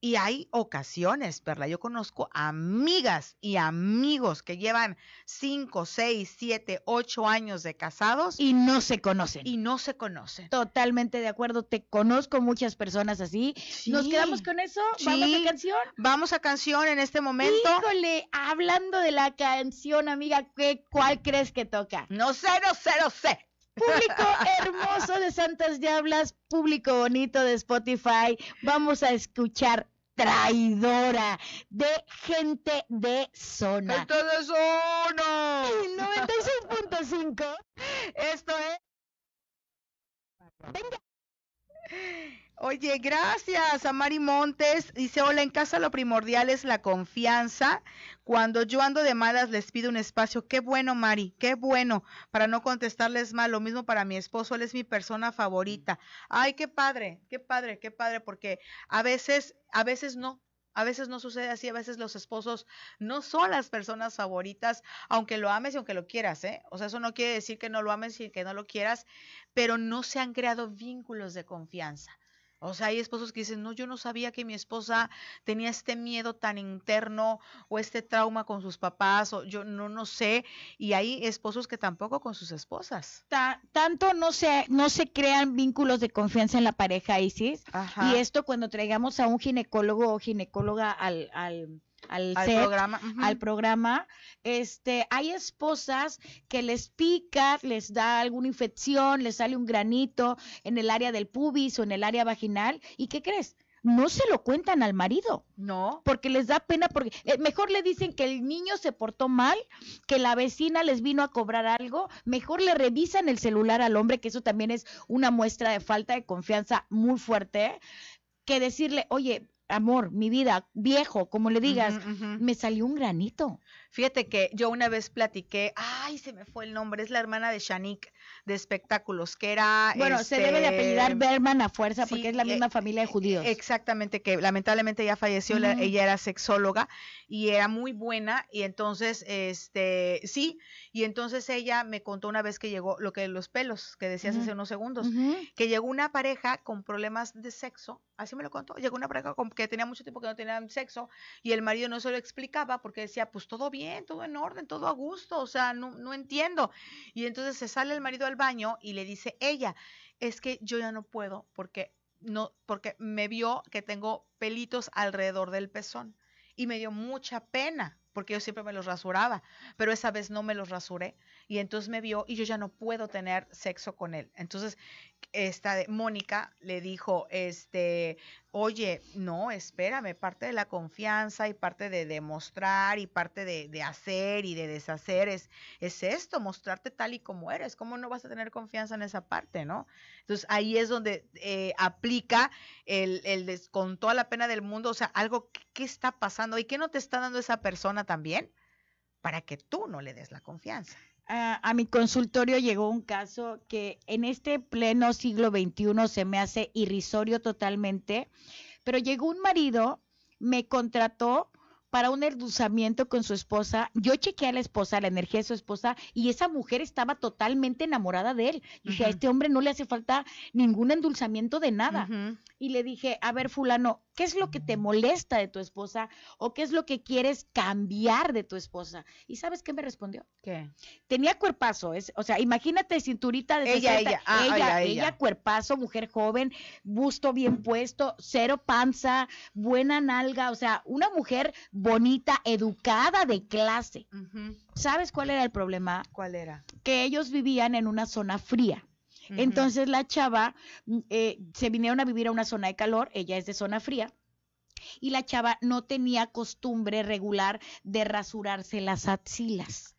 Y hay ocasiones, Perla, yo conozco amigas y amigos que llevan 5, 6, 7, 8 años de casados. Y no se conocen. Y no se conocen. Totalmente de acuerdo, te conozco muchas personas así. ¿Nos quedamos con eso? ¿Vamos a canción? Vamos a canción en este momento. Híjole, hablando de la canción, amiga, ¿qué, ¿cuál crees que toca? No sé, no sé, no sé. Público hermoso de Santas Diablas, público bonito de Spotify, vamos a escuchar traidora de gente de zona. ¡Gente de zona! 96.5. Esto es. Venga. Oye, gracias a Mari Montes. Dice, hola, en casa lo primordial es la confianza. Cuando yo ando de malas les pido un espacio. Qué bueno, Mari, qué bueno. Para no contestarles mal. Lo mismo para mi esposo, él es mi persona favorita. Ay, qué padre, qué padre, qué padre, porque a veces, a veces no. A veces no sucede así, a veces los esposos no son las personas favoritas, aunque lo ames y aunque lo quieras, ¿eh? O sea, eso no quiere decir que no lo ames y que no lo quieras, pero no se han creado vínculos de confianza. O sea, hay esposos que dicen, no, yo no sabía que mi esposa tenía este miedo tan interno o este trauma con sus papás, o yo no, no sé. Y hay esposos que tampoco con sus esposas. tanto no se, no se crean vínculos de confianza en la pareja, Isis. Y esto cuando traigamos a un ginecólogo o ginecóloga al, al al, programa, al programa, este, hay esposas que les pica, les da alguna infección, les sale un granito en el área del pubis o en el área vaginal, ¿y qué crees? no se lo cuentan al marido. No. Porque les da pena, porque eh, mejor le dicen que el niño se portó mal, que la vecina les vino a cobrar algo, mejor le revisan el celular al hombre, que eso también es una muestra de falta de confianza muy fuerte, que decirle, oye, amor, mi vida, viejo, como le digas, me salió un granito. Fíjate que yo una vez platiqué, ay, se me fue el nombre, es la hermana de Shanik de espectáculos, que era... Bueno, se debe de apellidar este, Berman a fuerza porque es la misma eh, familia de judíos. Exactamente, que lamentablemente ya falleció, ella era sexóloga y era muy buena y entonces, este, sí, y entonces ella me contó una vez que llegó, lo que los pelos, que decías hace unos segundos, que llegó una pareja con problemas de sexo, así me lo contó, llegó una pareja que tenía mucho tiempo que no tenían sexo y el marido no se lo explicaba porque decía, pues todo bien, todo en orden, todo a gusto, o sea, no, no entiendo. Y entonces se sale el marido al baño y le dice ella, es que yo ya no puedo porque no, porque me vio que tengo pelitos alrededor del pezón y me dio mucha pena porque yo siempre me los rasuraba, pero esa vez no me los rasuré y entonces me vio y yo ya no puedo tener sexo con él. Entonces, esta de Mónica le dijo, este, oye, no, espérame, parte de la confianza y parte de demostrar y parte de, hacer y de deshacer es, es esto, mostrarte tal y como eres. ¿Cómo no vas a tener confianza en esa parte, no? Entonces ahí es donde eh, aplica el, el, con toda la pena del mundo, o sea, algo, ¿qué está pasando? ¿Y qué no te está dando esa persona también? Para que tú no le des la confianza. A mi consultorio llegó un caso que en este pleno siglo XXI se me hace irrisorio totalmente, pero llegó un marido, me contrató para un endulzamiento con su esposa. Yo chequeé a la esposa, la energía de su esposa, y esa mujer estaba totalmente enamorada de él. Dije, a este hombre no le hace falta ningún endulzamiento de nada. Y le dije, a ver, fulano, ¿qué es lo que te molesta de tu esposa o qué es lo que quieres cambiar de tu esposa? ¿Y sabes qué me respondió? ¿Qué? Tenía cuerpazo, es, o sea, imagínate cinturita de ella, ella, ah, ella, ella, cuerpazo, mujer joven, busto bien puesto, cero panza, buena nalga, o sea, una mujer bonita, educada, de clase. ¿Sabes cuál era el problema? ¿Cuál era? Que ellos vivían en una zona fría. Entonces la chava mm, eh, se vinieron a vivir a una zona de calor, ella es de zona fría, y la chava no tenía costumbre regular de rasurarse las axilas.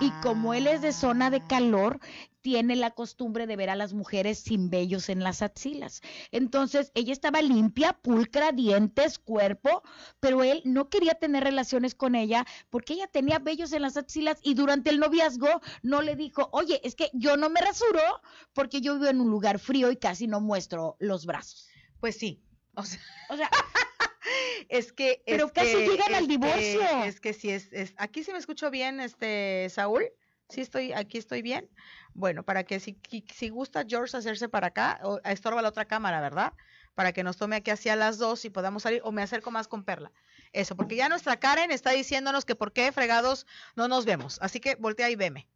Y como él es de zona de ah. calor, tiene la costumbre de ver a las mujeres sin vellos en las axilas. Entonces, ella estaba limpia, pulcra, dientes, cuerpo, pero él no quería tener relaciones con ella porque ella tenía vellos en las axilas y durante el noviazgo no le dijo, oye, es que yo no me rasuro porque yo vivo en un lugar frío y casi no muestro los brazos. Pues sí. O sea, o sea <laughs> es que. Pero casi llegan al divorcio. Es que sí, es, es, aquí se me escucho bien, este, Saúl. Sí estoy, aquí estoy bien. Bueno, para que si, si gusta George hacerse para acá, o estorba la otra cámara, ¿verdad? Para que nos tome aquí hacia las dos y podamos salir, o me acerco más con Perla. Eso, porque ya nuestra Karen está diciéndonos que por qué fregados no nos vemos. Así que voltea y veme.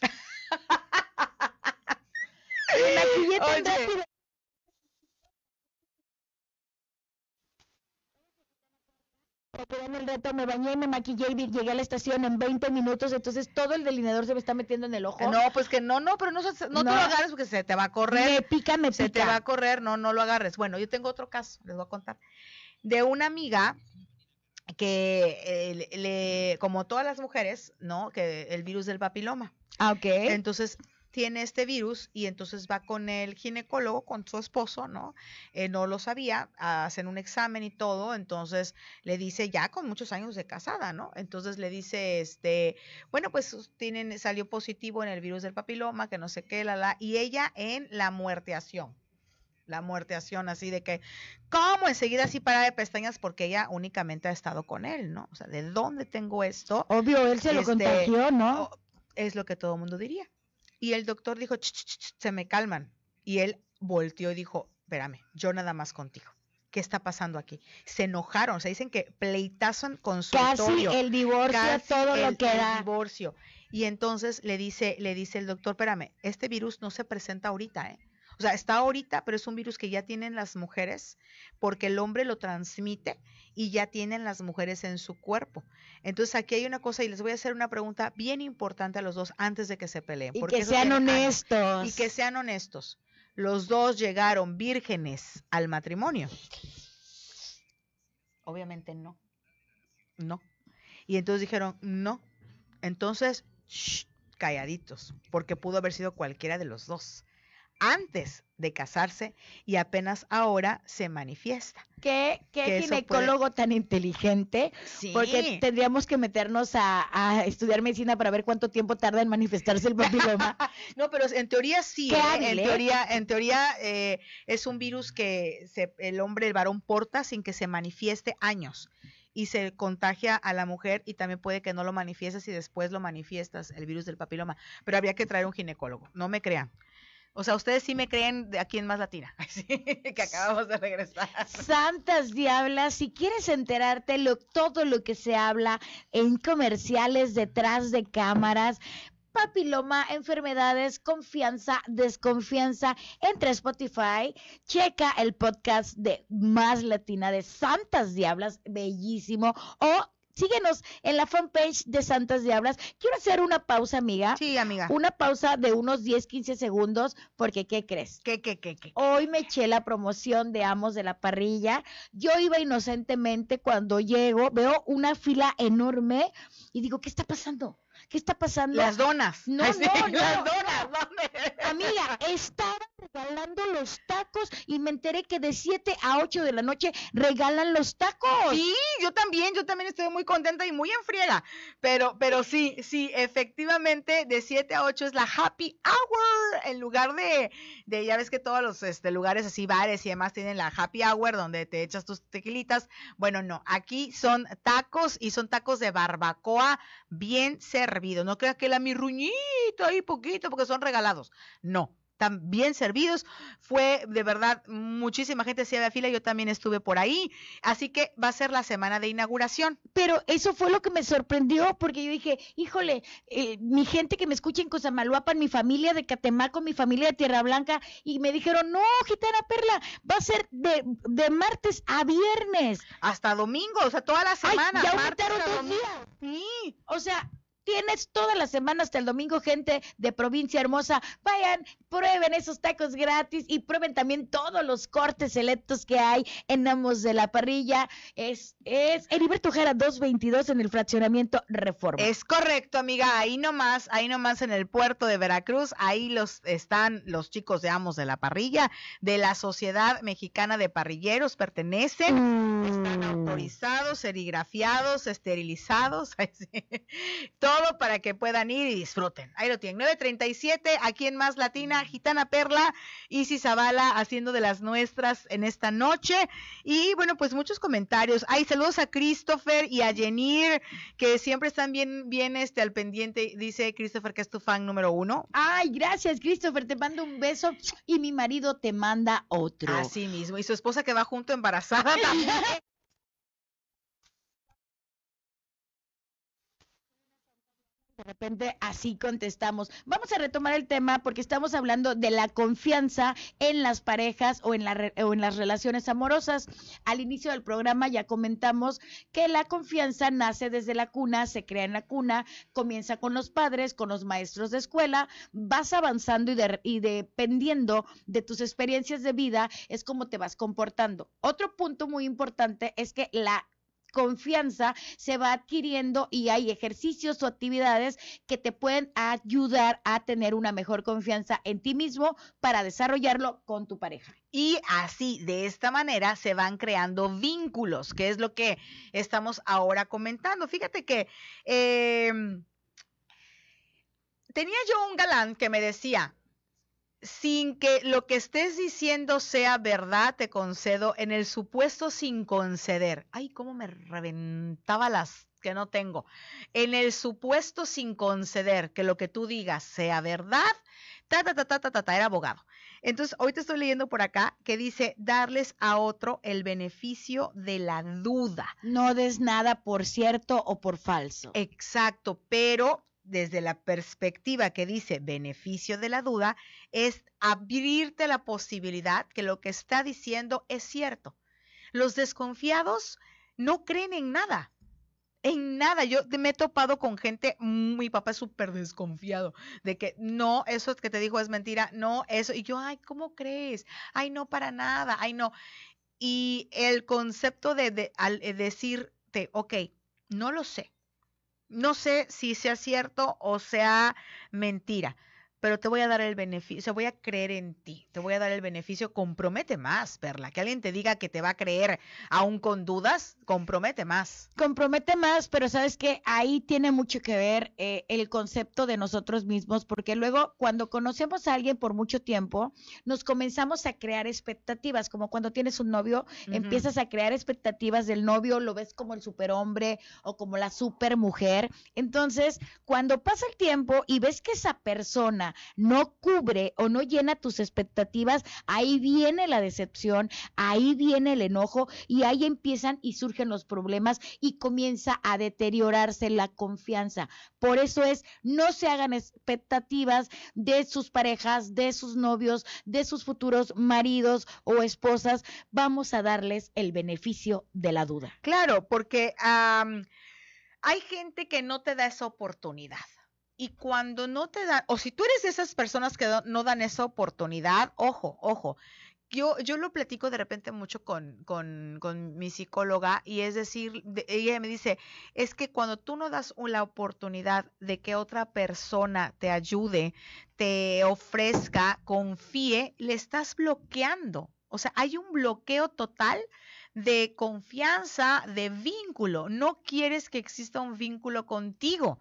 <laughs> en el reto, me bañé y me maquillé y llegué a la estación en 20 minutos, entonces todo el delineador se me está metiendo en el ojo. No, pues que no, no, pero no, no, no, te lo agarres porque se te va a correr. Me pica, me pica. Se te va a correr, no, no lo agarres. Bueno, yo tengo otro caso, les voy a contar. De una amiga que eh, le, como todas las mujeres, ¿no? Que el virus del papiloma. Ah, ok. Entonces, tiene este virus y entonces va con el ginecólogo, con su esposo, ¿no? Eh, no lo sabía, hacen un examen y todo, entonces le dice, ya con muchos años de casada, ¿no? Entonces le dice, este, bueno, pues tienen, salió positivo en el virus del papiloma, que no sé qué, la, la, y ella en la muerteación la muerteación, así de que, ¿cómo? Enseguida así para de pestañas porque ella únicamente ha estado con él, ¿no? O sea, ¿de dónde tengo esto? Obvio, él se lo este, contagió, ¿no? Es lo que todo el mundo diría. Y el doctor dijo, se me calman. Y él volteó y dijo, espérame, yo nada más contigo. ¿Qué está pasando aquí? Se enojaron, o sea, dicen que pleitazan con su Casi el divorcio, todo lo que era. El divorcio. Y entonces le dice, le dice el doctor, espérame, este virus no se presenta ahorita, ¿eh? O sea, está ahorita, pero es un virus que ya tienen las mujeres porque el hombre lo transmite y ya tienen las mujeres en su cuerpo. Entonces aquí hay una cosa y les voy a hacer una pregunta bien importante a los dos antes de que se peleen. Y que sean honestos. Y que sean honestos. Los dos llegaron vírgenes al matrimonio. Obviamente no. No. Y entonces dijeron, no. Entonces, calladitos, porque pudo haber sido cualquiera de los dos antes de casarse y apenas ahora se manifiesta. ¿Qué, qué ginecólogo tan inteligente? Sí. Porque tendríamos que meternos a, estudiar medicina para ver cuánto tiempo tarda en manifestarse el papiloma. <laughs> no, pero en teoría sí. ¿eh? En teoría, en teoría eh, es un virus que el hombre, el varón, porta sin que se manifieste años y se contagia a la mujer y también puede que no lo manifiestes y después lo manifiestas, el virus del papiloma. Pero habría que traer un ginecólogo, no me crean. O sea, ustedes sí me creen de aquí en Más Latina, <laughs> que acabamos de regresar. Santas diablas, si quieres enterarte lo, todo lo que se habla en comerciales detrás de cámaras, papiloma, enfermedades, confianza, desconfianza, entre Spotify, checa el podcast de Más Latina de Santas Diablas, bellísimo, o síguenos en la fanpage de Santas Diablas. Quiero hacer una pausa, amiga. Sí, amiga. Una pausa de unos 10, 15 segundos, porque ¿qué crees? ¿Qué, qué, qué, qué? Hoy me eché la promoción de Amos de la Parrilla. Yo iba inocentemente cuando llego, veo una fila enorme y digo, ¿qué está pasando? ¿Qué está pasando? Las donas. No, no, <laughs> no. Las donas. Amiga, estaba regalando los tacos y me enteré que de 7 a 8 de la noche regalan los tacos. Sí, yo también, yo también estoy muy contenta y muy en friega. Pero, pero sí, sí, efectivamente, de 7 a 8 es la happy hour. En lugar de, de ya ves que todos los este, lugares así, bares y demás tienen la happy hour donde te echas tus tequilitas. Bueno, no, aquí son tacos y son tacos de barbacoa bien servidos. No creas que la mirruñita ahí poquito porque son regalados. No, están bien servidos. Fue de verdad muchísima gente se había fila, yo también estuve por ahí, así que va a ser la semana de inauguración. Pero eso fue lo que me sorprendió porque yo dije, híjole, eh, mi gente que me escucha en Cozamaluapan, mi familia de Catemaco, mi familia de Tierra Blanca, y me dijeron, no, Gitana Perla, va a ser de, de martes a viernes. Hasta domingo, o sea, toda la semana. ya aumentaron dos días. Sí. O sea, Tienes toda la semana hasta el domingo, gente de provincia hermosa. Vayan, prueben esos tacos gratis y prueben también todos los cortes selectos que hay en Amos de la Parrilla. Es, es Heriberto Jara 222 en el fraccionamiento Reforma. Es correcto, amiga. Ahí nomás, ahí nomás en el puerto de Veracruz, ahí los están los chicos de Amos de la Parrilla, de la Sociedad Mexicana de Parrilleros, pertenecen, están mm. autorizados, serigrafiados, esterilizados. <laughs> todo para que puedan ir y disfruten. Ahí lo tienen. 937, aquí en Más Latina, Gitana Perla, Isis Zavala haciendo de las nuestras en esta noche. Y bueno, pues muchos comentarios. Hay saludos a Christopher y a Jenir, que siempre están bien, bien este, al pendiente. Dice Christopher que es tu fan número uno. Ay, gracias, Christopher. Te mando un beso y mi marido te manda otro. Así mismo. Y su esposa que va junto embarazada también. <laughs> repente así contestamos. Vamos a retomar el tema porque estamos hablando de la confianza en las parejas o en, la, o en las relaciones amorosas. Al inicio del programa ya comentamos que la confianza nace desde la cuna, se crea en la cuna, comienza con los padres, con los maestros de escuela, vas avanzando y, y dependiendo de tus experiencias de vida es como te vas comportando. Otro punto muy importante es que la confianza se va adquiriendo y hay ejercicios o actividades que te pueden ayudar a tener una mejor confianza en ti mismo para desarrollarlo con tu pareja. Y así, de esta manera, se van creando vínculos, que es lo que estamos ahora comentando. Fíjate que em, tenía yo un galán que me decía, sin que lo que estés diciendo sea verdad, te concedo en el supuesto sin conceder. Ay, cómo me reventaba las que no tengo. En el supuesto sin conceder que lo que tú digas sea verdad, ta, ta, ta, ta, ta, ta, ta era abogado. Entonces, hoy te estoy leyendo por acá que dice darles a otro el beneficio de la duda. No des nada por cierto o por falso. Exacto, pero desde la perspectiva que dice beneficio de la duda, es abrirte la posibilidad que lo que está diciendo es cierto. Los desconfiados no creen en nada, en nada. Yo me he topado con gente, mi papá es súper desconfiado de que no, eso que te dijo es mentira, no, eso. Y yo, ay, ¿cómo crees? Ay, no, para nada, ay, no. Y el concepto de, de al eh, decirte, ok, no lo sé, no sé si sea cierto o sea mentira, pero te voy a dar el beneficio, voy a creer en ti, te voy a dar el beneficio, compromete más, Perla, que alguien te diga que te va a creer aún con dudas, compromete más. Compromete más, pero sabes que ahí tiene mucho que ver eh, el concepto de nosotros mismos, porque luego cuando conocemos a alguien por mucho tiempo, nos comenzamos a crear expectativas, como cuando tienes un novio, empiezas a crear expectativas del novio, lo ves como el superhombre o como la supermujer. Entonces, cuando pasa el tiempo y ves que esa persona no cubre o no llena tus expectativas, ahí viene la decepción, ahí viene el enojo y ahí empiezan y surgen los problemas y comienza a deteriorarse la confianza. Por eso es, no se hagan expectativas de sus parejas, de sus novios, de sus futuros maridos o esposas. Vamos a darles el beneficio de la duda. Claro, porque hay gente que no te da esa oportunidad. Y cuando no te dan, o si tú eres de esas personas que no dan esa oportunidad, ojo, ojo, yo, yo lo platico de repente mucho con, con, con mi psicóloga y es decir, ella me dice, es que cuando tú no das la oportunidad de que otra persona te ayude, te ofrezca, confíe, le estás bloqueando. O sea, hay un bloqueo total de confianza, de vínculo. No quieres que exista un vínculo contigo.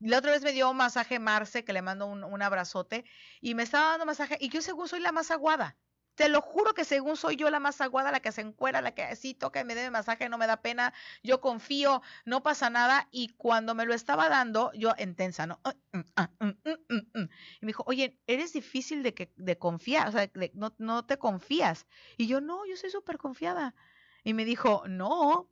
La otra vez me dio un masaje Marce, que le mando un, abrazote, y me estaba dando masaje, y yo según soy la más aguada. Te lo juro que según soy yo la más aguada, la que se encuera, la que así toca y me dé masaje, no me da pena, yo confío, no pasa nada. Y cuando me lo estaba dando, yo intensa, ¿no? Mm, ah, mm, mm, y me dijo, oye, eres difícil de, que, de confiar, o sea, no, no te confías. Y yo, no, yo soy súper confiada. Y me dijo, no,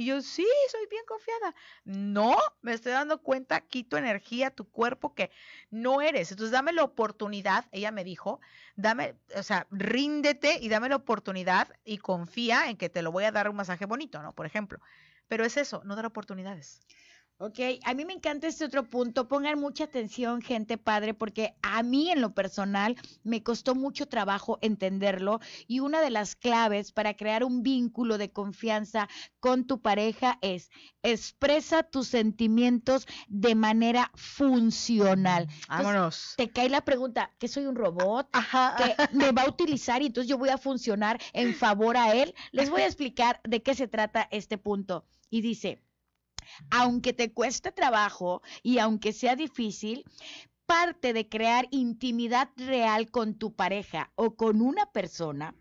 y yo, sí, soy bien confiada. No, me estoy dando cuenta, quito energía tu cuerpo que no eres. Entonces, dame la oportunidad, ella me dijo, dame, o sea, ríndete y dame la oportunidad y confía en que te lo voy a dar un masaje bonito, ¿no? Por ejemplo. Pero es eso, no dar oportunidades. Ok, a mí me encanta este otro punto. Pongan mucha atención, gente padre, porque a mí en lo personal me costó mucho trabajo entenderlo y una de las claves para crear un vínculo de confianza con tu pareja es expresa tus sentimientos de manera funcional. Vámonos. te cae la pregunta, ¿que soy un robot? Ajá. ¿Que me va a utilizar y entonces yo voy a funcionar en favor a él? Les voy a explicar de qué se trata este punto. Y dice, aunque te cueste trabajo y aunque sea difícil, parte de crear intimidad real con tu pareja o con una persona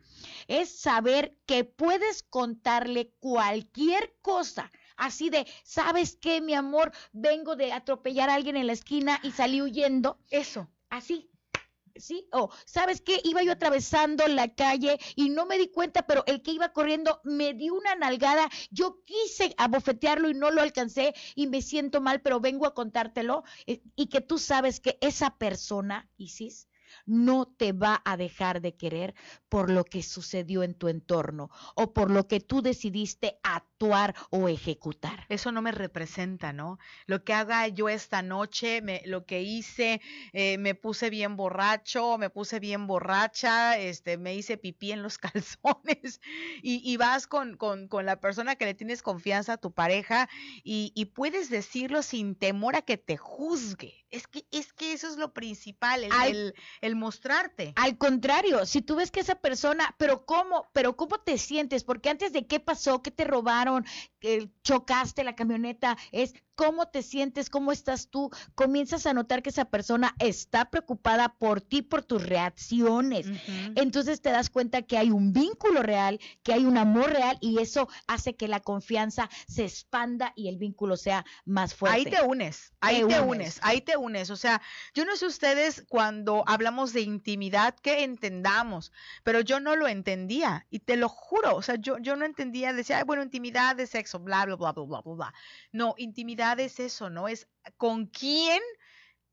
es saber que puedes contarle cualquier cosa. Así de, ¿sabes qué, mi amor? Vengo de atropellar a alguien en la esquina y salí huyendo. Eso, así. ¿Sí? O, ¿sabes qué? Iba yo atravesando la calle y no me di cuenta, pero el que iba corriendo me dio una nalgada. Yo quise abofetearlo y no lo alcancé y me siento mal, pero vengo a contártelo eh, y que tú sabes que esa persona, Isis, no te va a dejar de querer por lo que sucedió en tu entorno o por lo que tú decidiste actuar o ejecutar. Eso no me representa, ¿no? Lo que haga yo esta noche, me, lo que hice, eh, me puse bien borracho, me puse bien borracha, este, me hice pipí en los <laughs> calzones y, vas con, con, con, la persona que le tienes confianza, a tu pareja, y, y puedes decirlo sin temor a que te juzgue. Es que, es que eso es lo principal, el, el, mostrarte. Al contrario, si tú ves que esa persona, pero ¿cómo? Pero ¿cómo te sientes? Porque antes de qué pasó, qué te robaron, que chocaste la camioneta, es cómo te sientes, cómo estás tú, comienzas a notar que esa persona está preocupada por ti, por tus reacciones. Entonces te das cuenta que hay un vínculo real, que hay un amor real y eso hace que la confianza se expanda y el vínculo sea más fuerte. Ahí te unes, ahí te, unes. ahí te unes. O sea, yo no sé ustedes cuando hablamos de intimidad que entendamos, pero yo no lo entendía y te lo juro, o sea, yo, yo no entendía, decía, bueno, intimidad de sexo, bla, bla, bla, bla, bla, bla. No, intimidad es eso, ¿no? Es con quién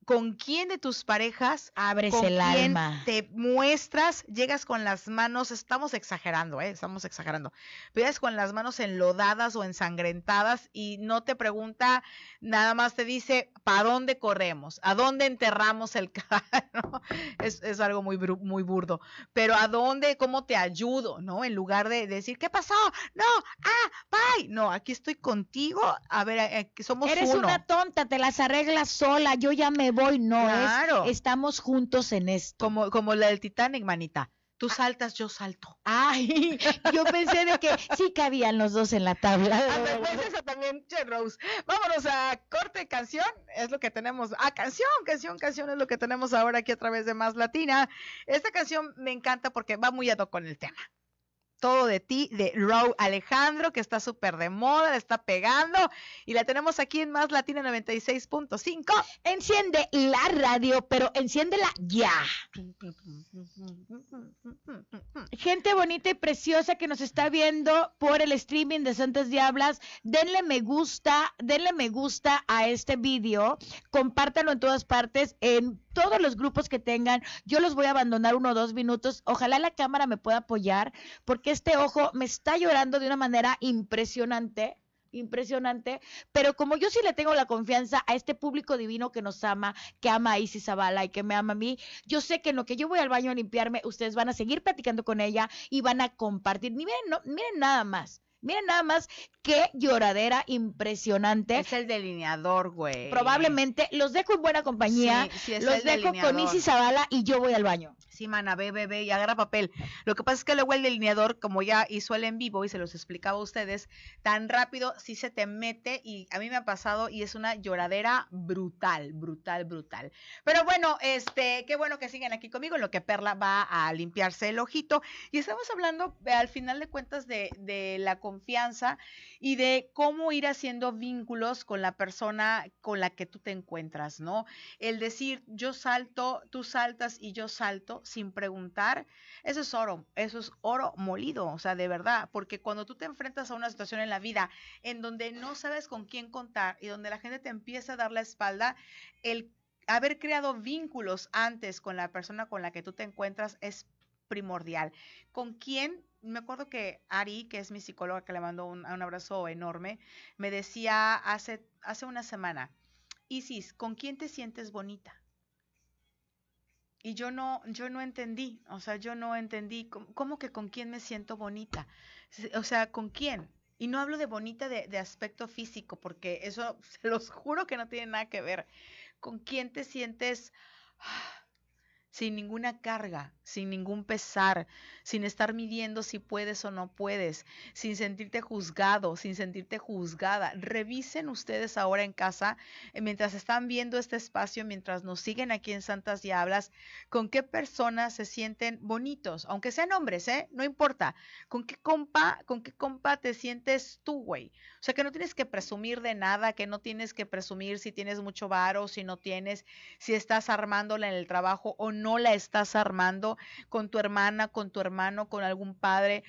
con quién de tus parejas abres el alma, te muestras, llegas con las manos, estamos exagerando, ¿eh? estamos exagerando, pero llegas con las manos enlodadas o ensangrentadas y no te pregunta, nada más te dice, ¿para dónde corremos? ¿A dónde enterramos el <laughs> carro? es, es, algo muy, muy burdo, pero ¿a dónde, cómo te ayudo? ¿No? En lugar de decir, ¿qué pasó? No, ah, bye. No, aquí estoy contigo, a ver, eh, somos Eres una tonta, te las arreglas sola, yo ya me voy, no claro. es, estamos juntos en esto. Como, como la del Titanic, manita. Tú ah. saltas, yo salto. Ay, <laughs> yo pensé de que sí cabían los dos en la tabla. pues eso también, Che Rose. Vámonos a corte canción, es lo que tenemos. Ah, canción, canción, canción es lo que tenemos ahora aquí a través de Más Latina. Esta canción me encanta porque va muy ad hoc con el tema. Todo de ti, de Row Alejandro, que está súper de moda, la está pegando. Y la tenemos aquí en Más Latina 96.5. Enciende la radio, pero enciéndela ya. Gente bonita y preciosa que nos está viendo por el streaming de Santas Diablas, denle me gusta, denle me gusta a este vídeo, compártanlo en todas partes, en todos los grupos que tengan. Yo los voy a abandonar uno o dos minutos. Ojalá la cámara me pueda apoyar, porque este ojo me está llorando de una manera impresionante impresionante, pero como yo sí le tengo la confianza a este público divino que nos ama, que ama a Isis Zavala y que me ama a mí, yo sé que en lo que yo voy al baño a limpiarme, ustedes van a seguir platicando con ella y van a compartir. Miren, no, miren nada más. Miren nada más qué lloradera impresionante. Es el delineador, güey. Probablemente los dejo en buena compañía. los dejo con Isis Zavala y yo voy al baño. Sí, mana, ve, ve, ve y agarra papel. Lo que pasa es que luego el delineador, como ya hizo el en vivo y se los explicaba a ustedes, tan rápido sí se te mete y a mí me ha pasado y es una lloradera brutal, brutal, brutal. Pero bueno, este, qué bueno que siguen aquí conmigo en lo que Perla va a limpiarse el ojito. Y estamos hablando eh, al final de cuentas de, de la confianza y de cómo ir haciendo vínculos con la persona con la que tú te encuentras, ¿no? El decir, yo salto, tú saltas y yo salto sin preguntar, eso es oro, eso es oro molido, o sea, de verdad, porque cuando tú te enfrentas a una situación en la vida en donde no sabes con quién contar y donde la gente te empieza a dar la espalda, el haber creado vínculos antes con la persona con la que tú te encuentras es primordial. ¿Con quién? Me acuerdo que Ari, que es mi psicóloga, que le mando un, un abrazo enorme, me decía hace, hace una semana, Isis, ¿con quién te sientes bonita? y yo no, yo no entendí, o sea, yo no entendí cómo, que con quién me siento bonita, o sea, con quién. Y no hablo de bonita de, de, aspecto físico, porque eso <laughs> se los juro que no tiene nada que ver. ¿Con quién te sientes sin ninguna carga, sin ningún pesar, sin estar midiendo si puedes o no puedes, sin sentirte juzgado, sin sentirte juzgada. Revisen ustedes ahora en casa, eh, mientras están viendo este espacio, mientras nos siguen aquí en Santas Diablas, con qué personas se sienten bonitos, aunque sean hombres, ¿eh? No importa. ¿Con qué compa, con qué compa te sientes tú, güey? O sea, que no tienes que presumir de nada, que no tienes que presumir si tienes mucho varo, si no tienes, si estás armándola en el trabajo o no no la estás armando con tu hermana, con tu hermano, con algún padre.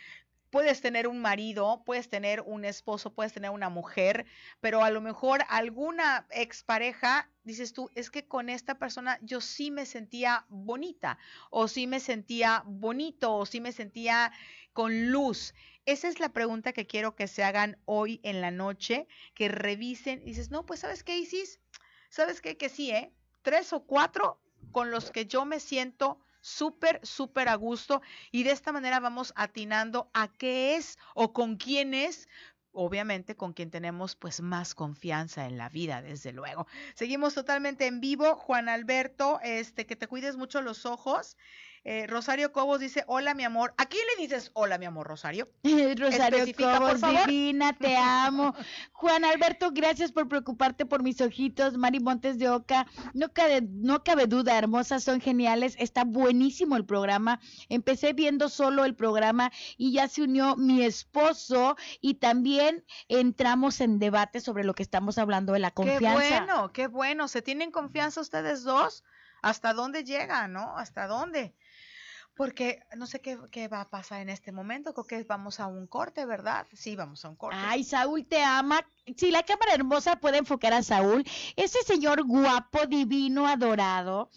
Puedes tener un marido, puedes tener un esposo, puedes tener una mujer, pero a lo mejor alguna expareja, dices tú, es que con esta persona yo sí me sentía bonita, o sí me sentía bonito, o sí me sentía con luz. Esa es la pregunta que quiero que se hagan hoy en la noche, que revisen. Dices, no, pues sabes qué, Isis, sabes qué, que sí, ¿eh? Tres o cuatro con los que yo me siento súper, súper a gusto y de esta manera vamos atinando a qué es o con quién es obviamente con quien tenemos pues más confianza en la vida, desde luego. Seguimos totalmente en vivo, Juan Alberto, este que te cuides mucho los ojos eh, Rosario Cobos dice, hola mi amor. ¿A quién le dices hola mi amor, Rosario? <laughs> Rosario Cobos, divina, te amo. Juan Alberto, gracias por preocuparte por mis ojitos. Mari Montes de Oca, no cabe, no cabe duda, hermosas, son geniales. Está buenísimo el programa. Empecé viendo solo el programa y ya se unió mi esposo y también entramos en debate sobre lo que estamos hablando de la confianza. Qué bueno, qué bueno. ¿Se tienen confianza ustedes dos? ¿Hasta dónde llega, no? ¿Hasta dónde? Porque no sé qué, va a pasar en este momento. Creo que vamos a un corte, ¿verdad? Sí, vamos a un corte. Ay, Saúl te ama. Si la cámara hermosa puede enfocar a Saúl, ese señor guapo, divino, adorado,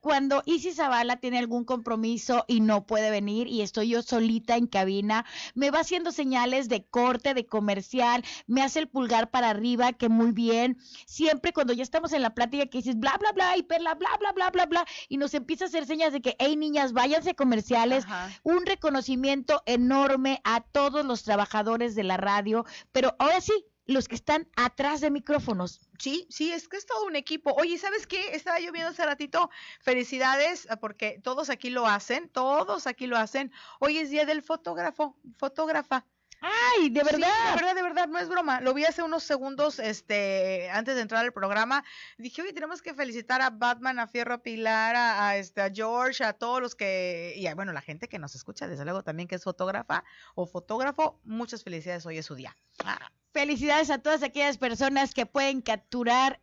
cuando Isis Zavala tiene algún compromiso y no puede venir y estoy yo solita en cabina, me va haciendo señales de corte, de comercial, me hace el pulgar para arriba, que muy bien. Siempre cuando ya estamos en la plática que dices bla, bla, bla, y perla, bla, bla, bla, bla, bla, y nos empieza a hacer señas de que, hey niñas, váyanse comerciales. Un reconocimiento enorme a todos los trabajadores de la radio, pero ahora sí, los que están atrás de micrófonos. Sí, sí, es que es todo un equipo. Oye, ¿sabes qué? Estaba yo viendo hace ratito. Felicidades, ah, porque todos aquí lo hacen, todos aquí lo hacen. Hoy es día del fotógrafo, fotógrafa. Ay, de verdad. de verdad, de verdad, no es broma. Lo vi hace unos segundos, este, antes de entrar al programa. Dije, oye, tenemos que felicitar a Batman, a Fierro Pilar, a, este, a George, a todos los que, y bueno, la gente que nos escucha, desde luego también que es fotógrafa o fotógrafo. Muchas felicidades, hoy es su día. Ah. Felicidades a todas aquellas personas que pueden capturar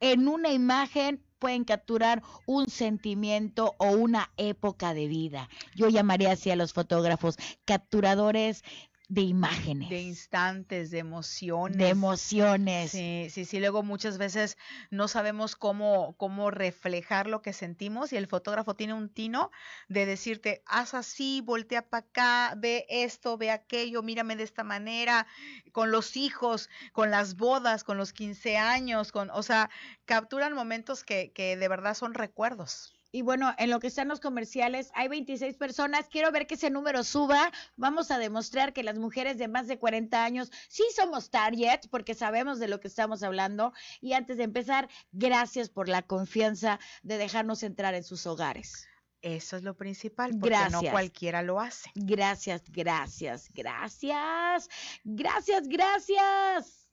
en una imagen pueden capturar un sentimiento o una época de vida. Yo llamaría así a los fotógrafos capturadores de imágenes. De instantes, de emociones. De emociones. Sí, sí, sí. Luego muchas veces no sabemos cómo, cómo reflejar lo que sentimos y el fotógrafo tiene un tino de decirte, haz así, voltea para acá, ve esto, ve aquello, mírame de esta manera, con los hijos, con las bodas, con los 15 años, con, o sea, capturan momentos que, que de verdad son recuerdos. Y bueno, en lo que están los comerciales, hay 26 personas. Quiero ver que ese número suba. Vamos a demostrar que las mujeres de más de 40 años sí somos target, porque sabemos de lo que estamos hablando. Y antes de empezar, gracias por la confianza de dejarnos entrar en sus hogares. Eso es lo principal, porque gracias. no cualquiera lo hace. Gracias, gracias, gracias. Gracias, gracias.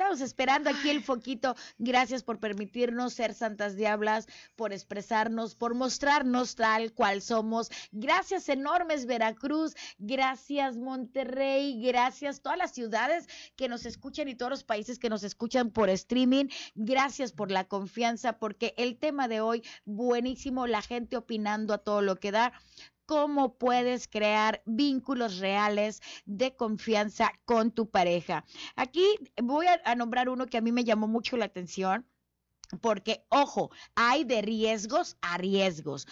Estamos esperando aquí el foquito. Gracias por permitirnos ser santas diablas, por expresarnos, por mostrarnos tal cual somos. Gracias enormes Veracruz, gracias Monterrey, gracias todas las ciudades que nos escuchan y todos los países que nos escuchan por streaming. Gracias por la confianza, porque el tema de hoy, buenísimo, la gente opinando a todo lo que da cómo puedes crear vínculos reales de confianza con tu pareja. Aquí voy a, nombrar uno que a mí me llamó mucho la atención. Porque, ojo, hay de riesgos a riesgos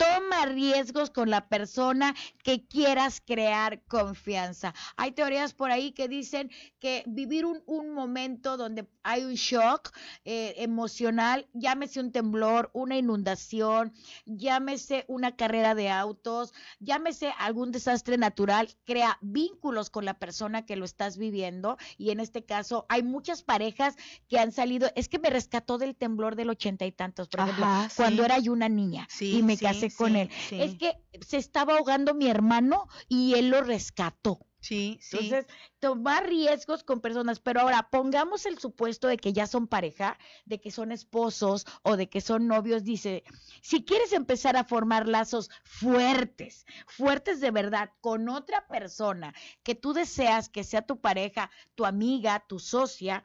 toma riesgos con la persona que quieras crear confianza. Hay teorías por ahí que dicen que vivir un, momento donde hay un shock eh, emocional, llámese un temblor, una inundación, llámese una carrera de autos, llámese algún desastre natural, crea vínculos con la persona que lo estás viviendo. Y en este caso hay muchas parejas que han salido, es que me rescató del temblor del ochenta y tantos, por ejemplo, cuando era yo una niña y me casé con él. Es que se estaba ahogando mi hermano y él lo rescató. Sí, sí. Entonces, tomar riesgos con personas, pero ahora pongamos el supuesto de que ya son pareja, de que son esposos o de que son novios, dice, si quieres empezar a formar lazos fuertes, fuertes de verdad con otra persona que tú deseas que sea tu pareja, tu amiga, tu socia,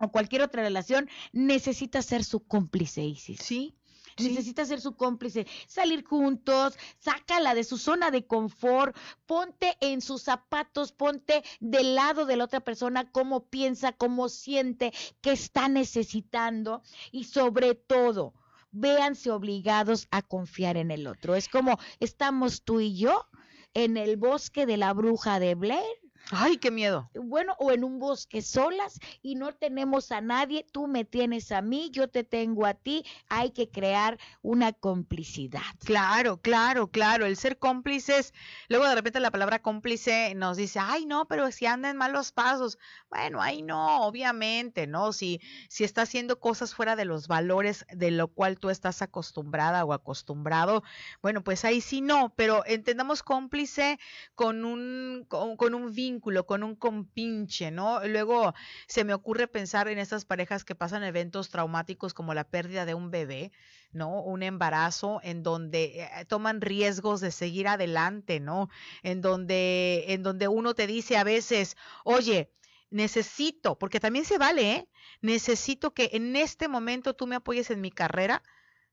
o cualquier otra relación, necesitas ser su cómplice, Isis. Sí, necesita ser su cómplice, salir juntos, sácala de su zona de confort, ponte en sus zapatos, ponte del lado de la otra persona, cómo piensa, cómo siente, qué está necesitando y sobre todo, véanse obligados a confiar en el otro. Es como estamos tú y yo en el bosque de la bruja de Blair Ay, qué miedo. Bueno, o en un bosque solas y no tenemos a nadie, tú me tienes a mí, yo te tengo a ti, hay que crear una complicidad. Claro, claro, claro, el ser cómplices, luego de repente la palabra cómplice nos dice, ay, no, pero si anda en malos pasos. Bueno, ahí no, obviamente, ¿no? Si, si está haciendo cosas fuera de los valores de lo cual tú estás acostumbrada o acostumbrado, bueno, pues ahí sí no, pero entendamos cómplice con un, con, con un vínculo con un compinche, ¿no? Luego se me ocurre pensar en estas parejas que pasan eventos traumáticos como la pérdida de un bebé, ¿no? Un embarazo en donde eh, toman riesgos de seguir adelante, ¿no? En donde, en donde uno te dice a veces, oye, necesito, porque también se vale, ¿eh? Necesito que en este momento tú me apoyes en mi carrera,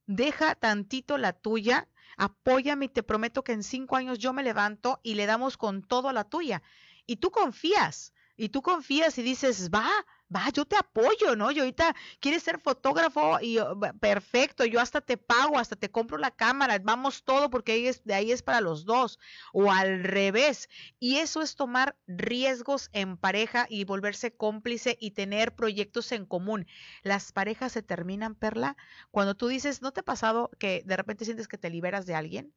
deja tantito la tuya, apóyame y te prometo que en cinco años yo me levanto y le damos con todo a la tuya y tú confías, y tú confías y dices, va, va, yo te apoyo, ¿no? Yo ahorita quieres ser fotógrafo y oh, perfecto, yo hasta te pago, hasta te compro la cámara, vamos todo porque ahí es, de ahí es para los dos, o al revés. Y eso es tomar riesgos en pareja y volverse cómplice y tener proyectos en común. Las parejas se terminan, Perla, cuando tú dices, ¿no te ha pasado que de repente sientes que te liberas de alguien?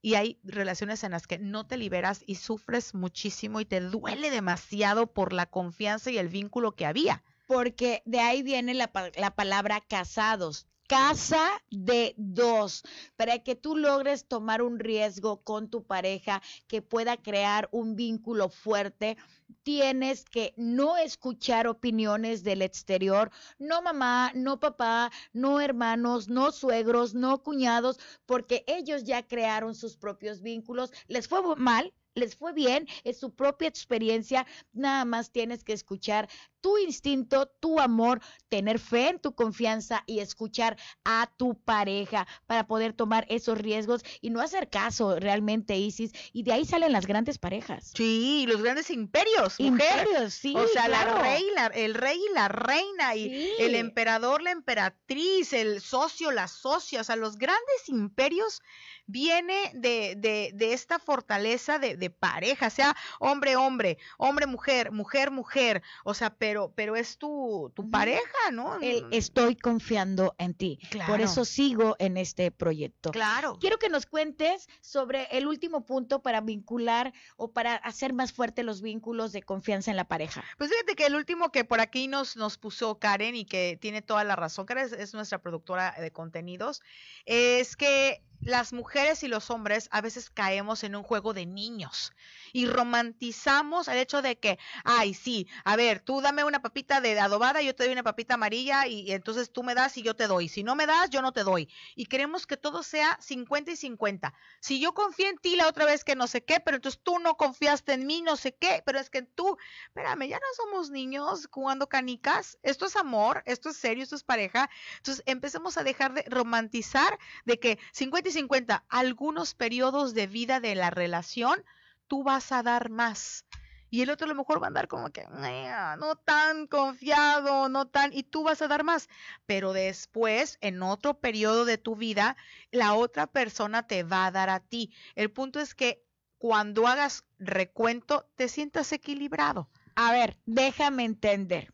Y hay relaciones en las que no te liberas y sufres muchísimo y te duele demasiado por la confianza y el vínculo que había. Porque de ahí viene la, la palabra casados casa de dos, para que tú logres tomar un riesgo con tu pareja que pueda crear un vínculo fuerte tienes que no escuchar opiniones del exterior, no mamá, no papá, no hermanos, no suegros, no cuñados, porque ellos ya crearon sus propios vínculos, les fue mal, les fue bien, es su propia experiencia, nada más tienes que escuchar tu instinto, tu amor, tener fe en tu confianza y escuchar a tu pareja para poder tomar esos riesgos y no hacer caso realmente, Isis. Y de ahí salen las grandes parejas. Sí, los grandes imperios. Imperios, sí. O sea, la rey, el rey y la reina, y el emperador, la emperatriz, el socio, la socia, o sea, los grandes imperios viene de, de, de esta fortaleza de, de, pareja, sea hombre, hombre, hombre, mujer, mujer, mujer, o sea, pero, pero es tu, tu pareja, ¿no? El estoy confiando en ti. Por eso sigo en este proyecto. Claro. Quiero que nos cuentes sobre el último punto para vincular o para hacer más fuerte los vínculos de confianza en la pareja. Pues fíjate que el último que por aquí nos, nos puso Karen y que tiene toda la razón, Karen es nuestra productora de contenidos, es que las mujeres y los hombres a veces caemos en un juego de niños y romantizamos el hecho de que, ay, sí, a ver, tú dame una papita de adobada, yo te doy una papita amarilla y, entonces tú me das y yo te doy. Si no me das, yo no te doy. Y queremos que todo sea 50 y 50. Si yo confié en ti la otra vez que no sé qué, pero entonces tú no confiaste en mí, no sé qué, pero es que tú, espérame, ya no somos niños jugando canicas. Esto es amor, esto es serio, esto es pareja. Entonces empecemos a dejar de romantizar de que 50 y 50, algunos periodos de vida de la relación tú vas a dar más. Y el otro a lo mejor va a andar como que no tan confiado, no tan, y tú vas a dar más. Pero después, en otro periodo de tu vida, la otra persona te va a dar a ti. El punto es que cuando hagas recuento, te sientas equilibrado. A ver, déjame entender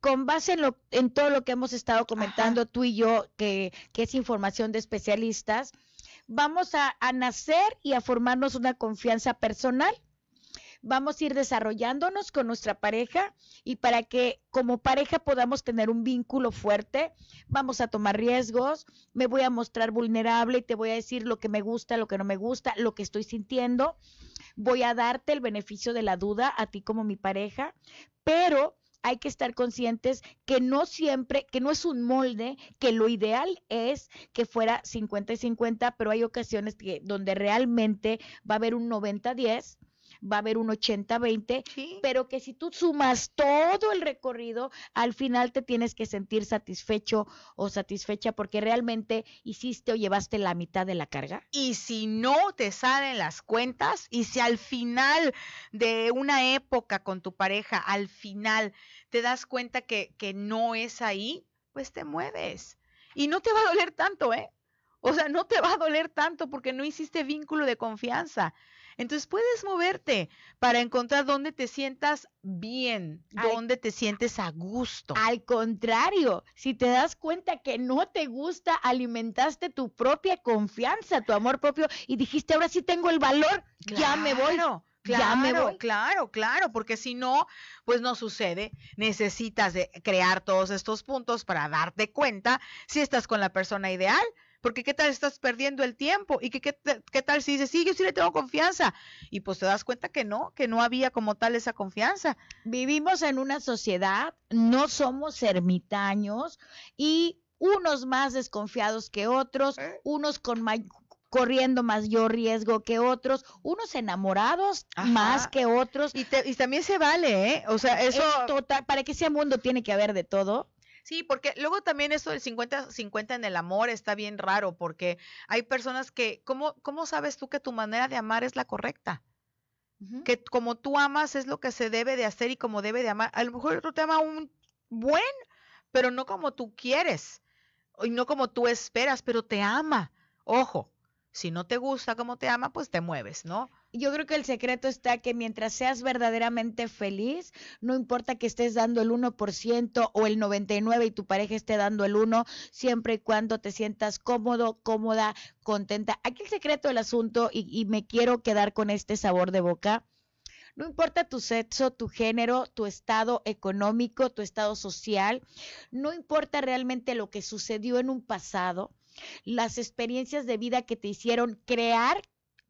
con base en, lo, en, todo lo que hemos estado comentando tú y yo, que, que, es información de especialistas, vamos a, nacer y a formarnos una confianza personal. Vamos a ir desarrollándonos con nuestra pareja y para que como pareja podamos tener un vínculo fuerte, vamos a tomar riesgos, me voy a mostrar vulnerable y te voy a decir lo que me gusta, lo que no me gusta, lo que estoy sintiendo. Voy a darte el beneficio de la duda a ti como mi pareja, pero hay que estar conscientes que no siempre, que no es un molde, que lo ideal es que fuera 50 y 50, pero hay ocasiones que, donde realmente va a haber un 90-10 va a haber un 80-20, pero que si tú sumas todo el recorrido, al final te tienes que sentir satisfecho o satisfecha porque realmente hiciste o llevaste la mitad de la carga. Y si no te salen las cuentas y si al final de una época con tu pareja, al final te das cuenta que, que no es ahí, pues te mueves. Y no te va a doler tanto, ¿eh? O sea, no te va a doler tanto porque no hiciste vínculo de confianza. Entonces puedes moverte para encontrar dónde te sientas bien, dónde te sientes a gusto. Al contrario, si te das cuenta que no te gusta, alimentaste tu propia confianza, tu amor propio y dijiste, ahora sí tengo el valor, ya me voy. Claro, ya me voy. claro, claro, porque si no, pues no sucede. Necesitas de crear todos estos puntos para darte cuenta si estás con la persona ideal porque qué tal estás perdiendo el tiempo y que, qué, tal si dices, sí, yo sí le tengo confianza. Y pues te das cuenta que no, que no había como tal esa confianza. Vivimos en una sociedad, no somos ermitaños y unos más desconfiados que otros, ¿Eh? unos con corriendo más yo riesgo que otros, unos enamorados más que otros. Y, y, también se vale, ¿eh? O sea, eso... total, para que sea mundo tiene que haber de todo. Sí, porque luego también eso del 50-50 en el amor está bien raro, porque hay personas que, ¿cómo, ¿cómo sabes tú que tu manera de amar es la correcta? Que como tú amas es lo que se debe de hacer y como debe de amar. A lo mejor otro te ama un buen, pero no como tú quieres, y no como tú esperas, pero te ama. Ojo, si no te gusta como te ama, pues te mueves, ¿no? Yo creo que el secreto está que mientras seas verdaderamente feliz, no importa que estés dando el 1% o el 99% y tu pareja esté dando el 1, siempre y cuando te sientas cómodo, cómoda, contenta. Aquí el secreto del asunto, y, y me quiero quedar con este sabor de boca, no importa tu sexo, tu género, tu estado económico, tu estado social, no importa realmente lo que sucedió en un pasado, las experiencias de vida que te hicieron crear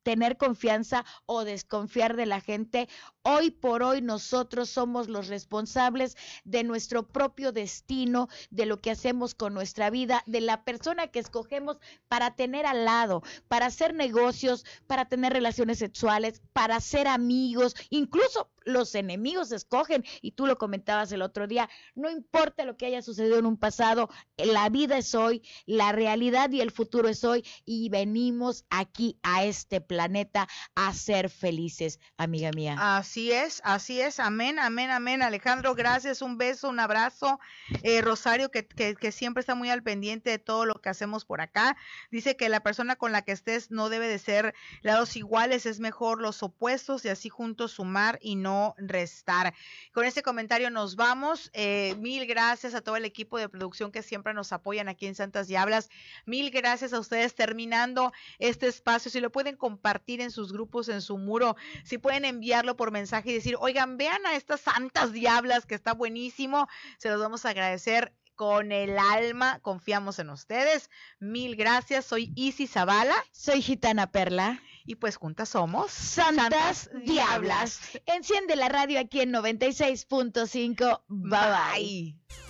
tener confianza o desconfiar de la gente. Hoy por hoy nosotros somos los responsables de nuestro propio destino, de lo que hacemos con nuestra vida, de la persona que escogemos para tener al lado, para hacer negocios, para tener relaciones sexuales, para ser amigos, incluso los enemigos escogen. Y tú lo comentabas el otro día, no importa lo que haya sucedido en un pasado, la vida es hoy, la realidad y el futuro es hoy y venimos aquí a este planeta a ser felices, amiga mía. Así es, así es, amén, amén, amén. Alejandro, gracias, un beso, un abrazo. Eh, Rosario, que, que, que siempre está muy al pendiente de todo lo que hacemos por acá, dice que la persona con la que estés no debe de ser lados iguales, es mejor los opuestos y así juntos sumar y no restar. Con este comentario nos vamos. Eh, mil gracias a todo el equipo de producción que siempre nos apoyan aquí en Santas Diablas. Mil gracias a ustedes terminando este espacio. Si lo pueden compartir en sus grupos, en su muro, si pueden enviarlo por mensaje y decir, oigan, vean a estas Santas Diablas que está buenísimo, se los vamos a agradecer con el alma. Confiamos en ustedes. Mil gracias. Soy Isi Zavala. Soy Gitana Perla. Y pues juntas somos Santas, Diablas. Enciende la radio aquí en 96.5. bye. bye.